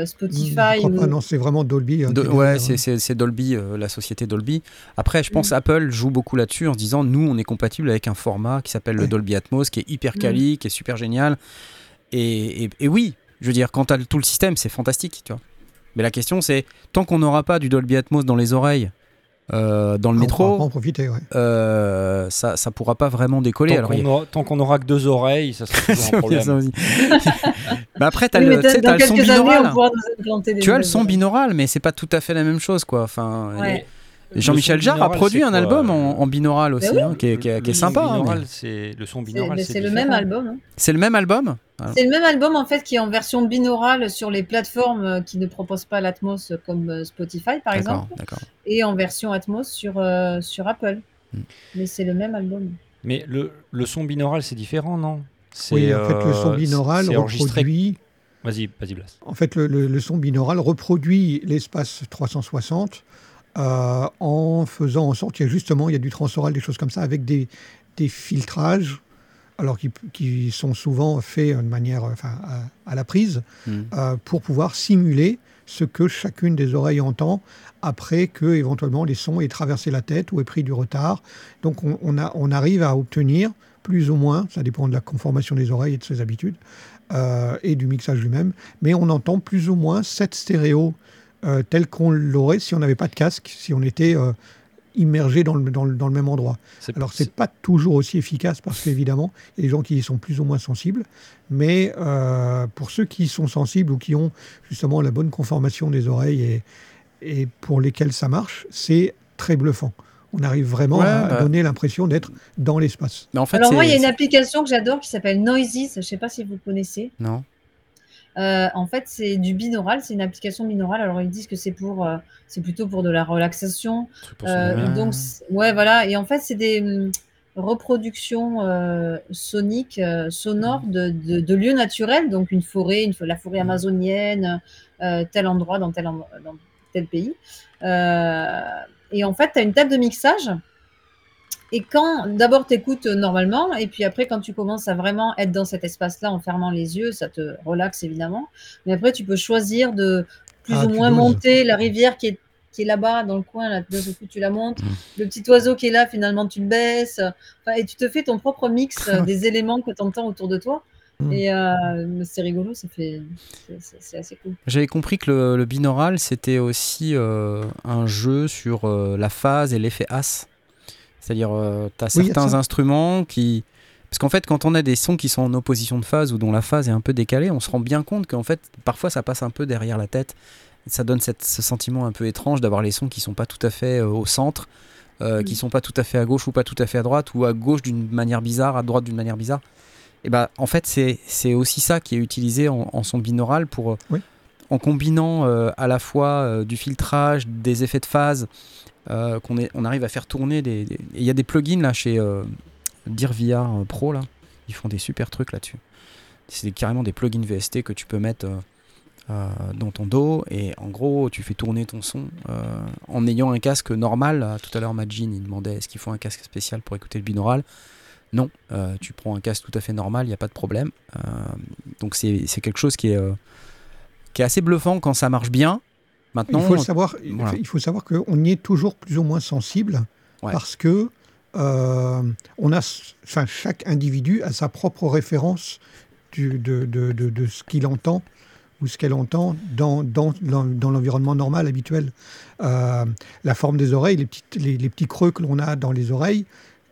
euh, Spotify ou- pas, non, c'est vraiment Dolby. hein, ouais, c'est- hein. c'est c'est Dolby, euh, la société Dolby. Après, je Mm. pense Apple joue beaucoup là-dessus en se disant nous, on est compatible avec un format qui s'appelle le. Dolby Atmos, qui est hyper Mm. quali, qui est super génial. Et, et- et oui, je veux dire, quand tu as tout le système, c'est fantastique, tu vois. Mais la question, c'est tant qu'on n'aura pas du Dolby Atmos dans les oreilles, euh, dans le Ah, on pourra métro, pas en profiter, ouais. euh, ça, ça pourra pas vraiment décoller. Tant qu'on a- qu'on n'aura que deux oreilles, ça sera toujours un problème. aussi. Mais après, t'as Oui, le, dans t'as le son années, binaural. pourra Tu as le son binaural, mais c'est pas tout à fait la même chose, quoi. Enfin, Ouais. Le Jean-Michel Jarre a produit un album euh, en, en binaural aussi, oui. hein, qui est, qui est- le qui est son sympa. hein, c'est le son binaural. mais c'est c'est le même album. hein. C'est le même album? Ah. C'est le même album en fait qui est en version binaurale sur les plateformes euh, qui ne proposent pas l'Atmos comme euh, Spotify par D'accord, exemple, d'accord. et en version Atmos sur, euh, sur Apple. Hmm. Mais c'est le même album. Mais le, le son binaural, c'est différent, non? C'est, Oui, en fait, le son euh, binaural reproduit. Vas-y, vas-y, Blas. En fait, le, le- le son binaural reproduit l'espace 360 euh, en faisant en sorte qu'il y a justement il y a du transoral, des choses comme ça, avec des, des filtrages, alors qui, qui sont souvent faits de manière, enfin, à, à la prise, Hmm. euh, pour pouvoir simuler ce que chacune des oreilles entend après que éventuellement les sons aient traversé la tête ou aient pris du retard. Donc on, on, a, on arrive à obtenir plus ou moins, ça dépend de la conformation des oreilles et de ses habitudes, euh, et du mixage lui-même, mais on entend plus ou moins cette stéréo euh, telle qu'on l'aurait si on n'avait pas de casque, si on était euh, immergé dans le, dans, le, dans le même endroit. C'est- Alors c'est pas toujours aussi efficace parce qu'évidemment, il y a des gens qui y sont plus ou moins sensibles, mais euh, pour ceux qui y sont sensibles ou qui ont justement la bonne conformation des oreilles et, et pour lesquels ça marche, c'est très bluffant. On arrive vraiment Ouais, à bah. donner l'impression d'être dans l'espace. Mais en fait, Alors moi, il y a une application que j'adore qui s'appelle Noises. Je ne sais pas si vous connaissez. Non. Euh, en fait, c'est du binaural. C'est une application binaurale. Alors ils disent que c'est pour, euh, c'est plutôt pour de la relaxation. Euh, donc ouais, voilà. Et en fait, c'est des hum, reproductions soniques, sonores de, de- de lieux naturels. Donc une forêt, une, la forêt amazonienne, euh, tel endroit dans tel endroit- dans tel pays. Et en fait, tu as une table de mixage. Et quand d'abord tu écoutes normalement, et puis après, quand tu commences à vraiment être dans cet espace-là en fermant les yeux, ça te relaxe évidemment. Mais après, tu peux choisir de plus Ah, ou moins monter la rivière qui est, qui est là-bas dans le coin. Là, seul coup, tu la montes. Le petit oiseau qui est là, finalement, tu le baisses. Enfin, et tu te fais ton propre mix euh, des éléments que tu entends autour de toi. Mm. Et euh, c'est rigolo, ça fait, c'est- assez cool. J'avais compris que le, le binaural, c'était aussi euh, un jeu sur euh, la phase et l'effet as. C'est-à-dire, tu as Oui, certains instruments qui. Parce qu'en fait, quand on a des sons qui sont en opposition de phase ou dont la phase est un peu décalée, on se rend bien compte qu'en fait, parfois, ça passe un peu derrière la tête. Ça donne cette- ce sentiment un peu étrange d'avoir les sons qui sont pas tout à fait euh, au centre, euh, qui Mm. sont pas tout à fait à gauche ou pas tout à fait à droite, ou à gauche d'une manière bizarre, à droite d'une manière bizarre. Et bah, en fait, c'est aussi ça qui est utilisé en, en son binaural pour, euh, Oui. en combinant euh, à la fois euh, du filtrage, des effets de phase, euh, qu'on on arrive à faire tourner des. Il y a des plugins là chez euh, DearVR Pro là, ils font des super trucs là-dessus. C'est carrément des plugins VST que tu peux mettre euh, euh, dans ton dos et en gros tu fais tourner ton son euh, en ayant un casque normal. Tout à l'heure Majin il demandait est-ce qu'il faut un casque spécial pour écouter le binaural? Non, euh, tu prends un casque tout à fait normal, il n'y a pas de problème. Euh, donc c'est quelque chose qui est, euh, qui est assez bluffant quand ça marche bien. Maintenant, il faut le savoir, voilà. il faut savoir qu'on y est toujours plus ou moins sensible Ouais. parce que euh, on a, enfin, chaque individu a sa propre référence du- de, de- de- de ce qu'il entend ou ce qu'elle entend dans, dans, dans, dans l'environnement normal, habituel. Euh, la forme des oreilles, les, petites, les, les petits creux que l'on a dans les oreilles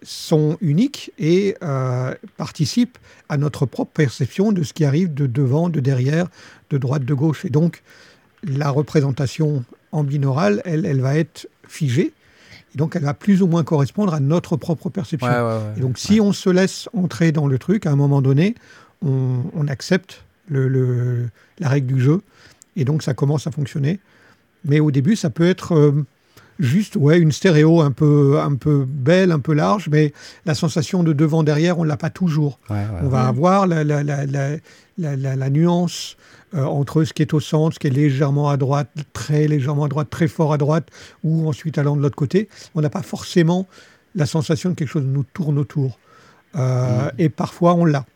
sont uniques et euh, participent à notre propre perception de ce qui arrive de devant, de derrière, de droite, de gauche. Et donc, la représentation en binaural, elle, elle va être figée. Et donc, elle va plus ou moins correspondre à notre propre perception. Ouais, ouais, ouais. Et donc, si on se laisse entrer dans le truc, à un moment donné, on, on accepte le, le- la règle du jeu. Et donc, ça commence à fonctionner. Mais au début, ça peut être euh, juste ouais, une stéréo un peu, un peu belle, un peu large, mais la sensation de devant-derrière, on ne l'a pas toujours. Ouais, ouais, On va avoir la, la, la, la, la- la- la nuance euh, entre ce qui est au centre, ce qui est légèrement à droite, très légèrement à droite, très fort à droite, ou ensuite allant de l'autre côté. On n'a pas forcément la sensation que quelque chose nous tourne autour. Euh, Et parfois, on l'a.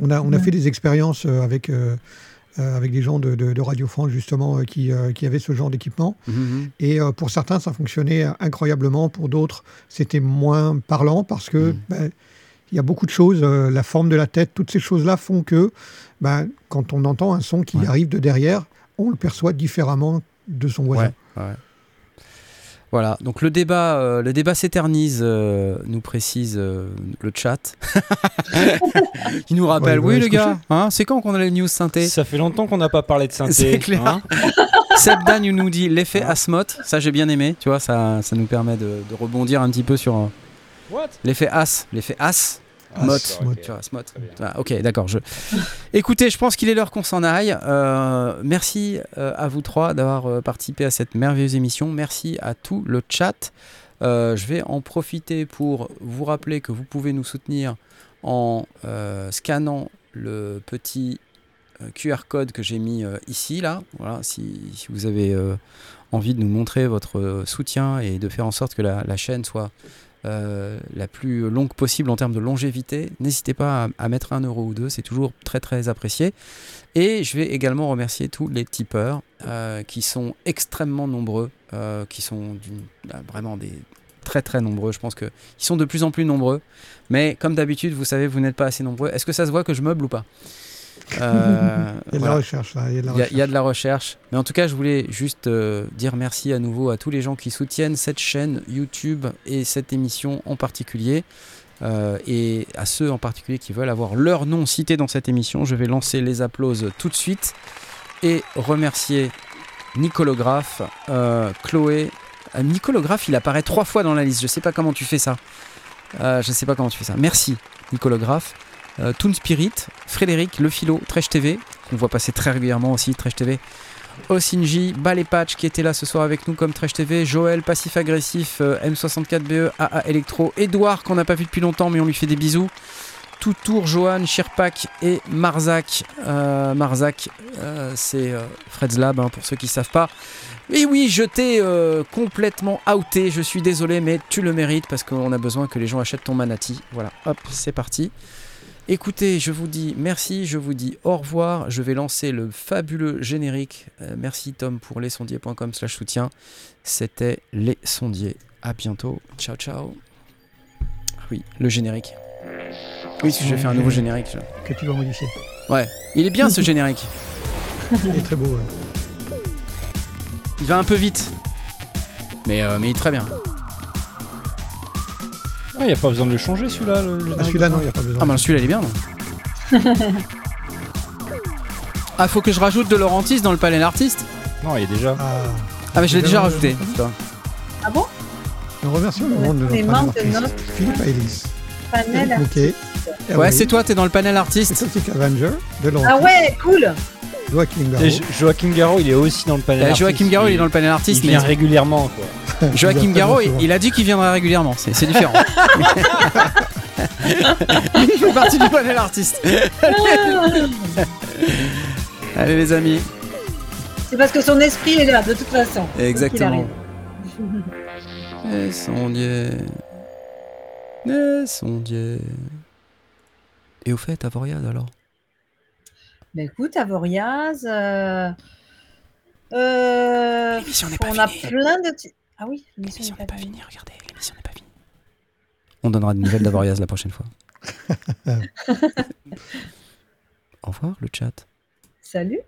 On a, on a Ouais. fait des expériences euh, avec, euh, avec des gens de, de, de Radio France, justement, qui, qui avaient ce genre d'équipement. Mhm. Et euh, pour certains, ça fonctionnait incroyablement. Pour d'autres, c'était moins parlant parce que ben, il y a beaucoup de choses. euh, la forme de la tête, toutes ces choses-là font que ben, quand on entend un son qui Ouais. arrive de derrière, on le perçoit différemment de son voisin. Ouais, ouais. Voilà, donc le débat, euh, le débat s'éternise, euh, nous précise euh, le chat. Il nous rappelle, Ouais, oui les gars, hein, c'est quand qu'on a les news synthé? Ça fait longtemps qu'on n'a pas parlé de synthé. C'est clair. hein. Seb Dan nous dit l'effet Asmoth, ça j'ai bien aimé, tu vois, ça, ça nous permet de, de rebondir un petit peu sur euh, What? l'effet As, l'effet As. Mot, Asmoth. tu vois, Asmoth. Très bien. Ah, ok, d'accord. Je... Écoutez, je pense qu'il est l'heure qu'on s'en aille. Euh, merci euh, à vous trois d'avoir euh, participé à cette merveilleuse émission. Merci à tout le chat. Euh, je vais en profiter pour vous rappeler que vous pouvez nous soutenir en euh, scannant le petit QR code que j'ai mis euh, ici, là. Voilà, si, si vous avez euh, envie de nous montrer votre soutien et de faire en sorte que la, la chaîne soit euh, la plus longue possible en termes de longévité, n'hésitez pas à, mettre un euro ou deux, c'est toujours très très apprécié. Et je vais également remercier tous les tipeurs euh, qui sont extrêmement nombreux, euh, qui sont bah, vraiment des très très nombreux. Je pense qu'ils sont de plus en plus nombreux. Mais comme d'habitude, vous savez, vous n'êtes pas assez nombreux. Est-ce que ça se voit que je meuble ou pas? Euh, Il y a de voilà. la recherche, là. Il y a de la Il y, a, recherche. il y a de la recherche. Mais en tout cas, je voulais juste euh, dire merci à nouveau à tous les gens qui soutiennent cette chaîne YouTube et cette émission en particulier. Euh, et à ceux en particulier qui veulent avoir leur nom cité dans cette émission, je vais lancer les applauses tout de suite et remercier Nicolographe, Chloé. Nicolographe, il apparaît trois fois dans la liste. Je sais pas comment tu fais ça. Je sais pas comment tu fais ça. Merci, Nicolographe. Euh, Toon Spirit, Frédéric, Le Philo, TV, qu'on voit passer très régulièrement aussi, Trèche TV. Osinji, Ballet Patch qui était là ce soir avec nous comme Trèche TV, Joël, Passif Agressif, euh, M64BE, AA Electro, Edouard qu'on n'a pas vu depuis longtemps mais on lui fait des bisous. Tout Tour, Johan, Shirpak et Marzak. Euh, Marzak, euh, c'est Fred's Lab hein, pour ceux qui ne savent pas. Et oui, je t'ai complètement outé, je suis désolé, mais tu le mérites parce qu'on a besoin que les gens achètent ton Manati. Voilà, hop, c'est parti. Écoutez, je vous dis merci, je vous dis au revoir. Je vais lancer le fabuleux générique. Euh, merci Tom pour lesondiers.com slash soutien. C'était Les Sondiers. À bientôt. Ciao, ciao. Ah Oui, le générique. Oui, que j'ai fait un nouveau générique. je- Que tu dois modifier. Ouais, il est bien ce générique. Il est très beau. ouais. Il va un peu vite. Mais, euh, mais il est très bien. Il n'y a pas besoin de le changer celui-là. le- le Ah, celui-là, non, il n'y a pas besoin. Ah, bah celui-là, il est bien, non Ah, faut que je rajoute de Laurentis dans le panel artiste Non, il est déjà. Ah, Ah, mais je l'ai déjà rajouté. putain. Ah bon? Nous remercions le monde de notre de artiste. notre Philippe Ailis, panel. Eric Mouquet, Ouais, c'est toi, t'es dans le panel artiste. Celtic Avenger, de Laurent, Ah ouais, cool Joachim Garraud. Et Jo- Joachim Garraud, il est aussi dans le panel. Euh, artiste. Joachim Garraud, il est dans le panel artiste, Il mais vient régulièrement, quoi. Joachim Garraud, il, a dit qu'il viendrait régulièrement. C'est différent. il fait partie du panel artiste. Allez, les amis. C'est parce que son esprit est là, de toute façon. Exactement. arrive. Les sondiers. Les sondiers. Et au fait, Avoriad alors? Bah écoute, Avoriaz, euh... euh, L'émission n'est on a plein de... Ah oui, L'émission l'émission n'est pas finie, regardez, l'émission n'est pas finie. On donnera des nouvelles d'Avoriaz la prochaine fois. au revoir le chat. Salut.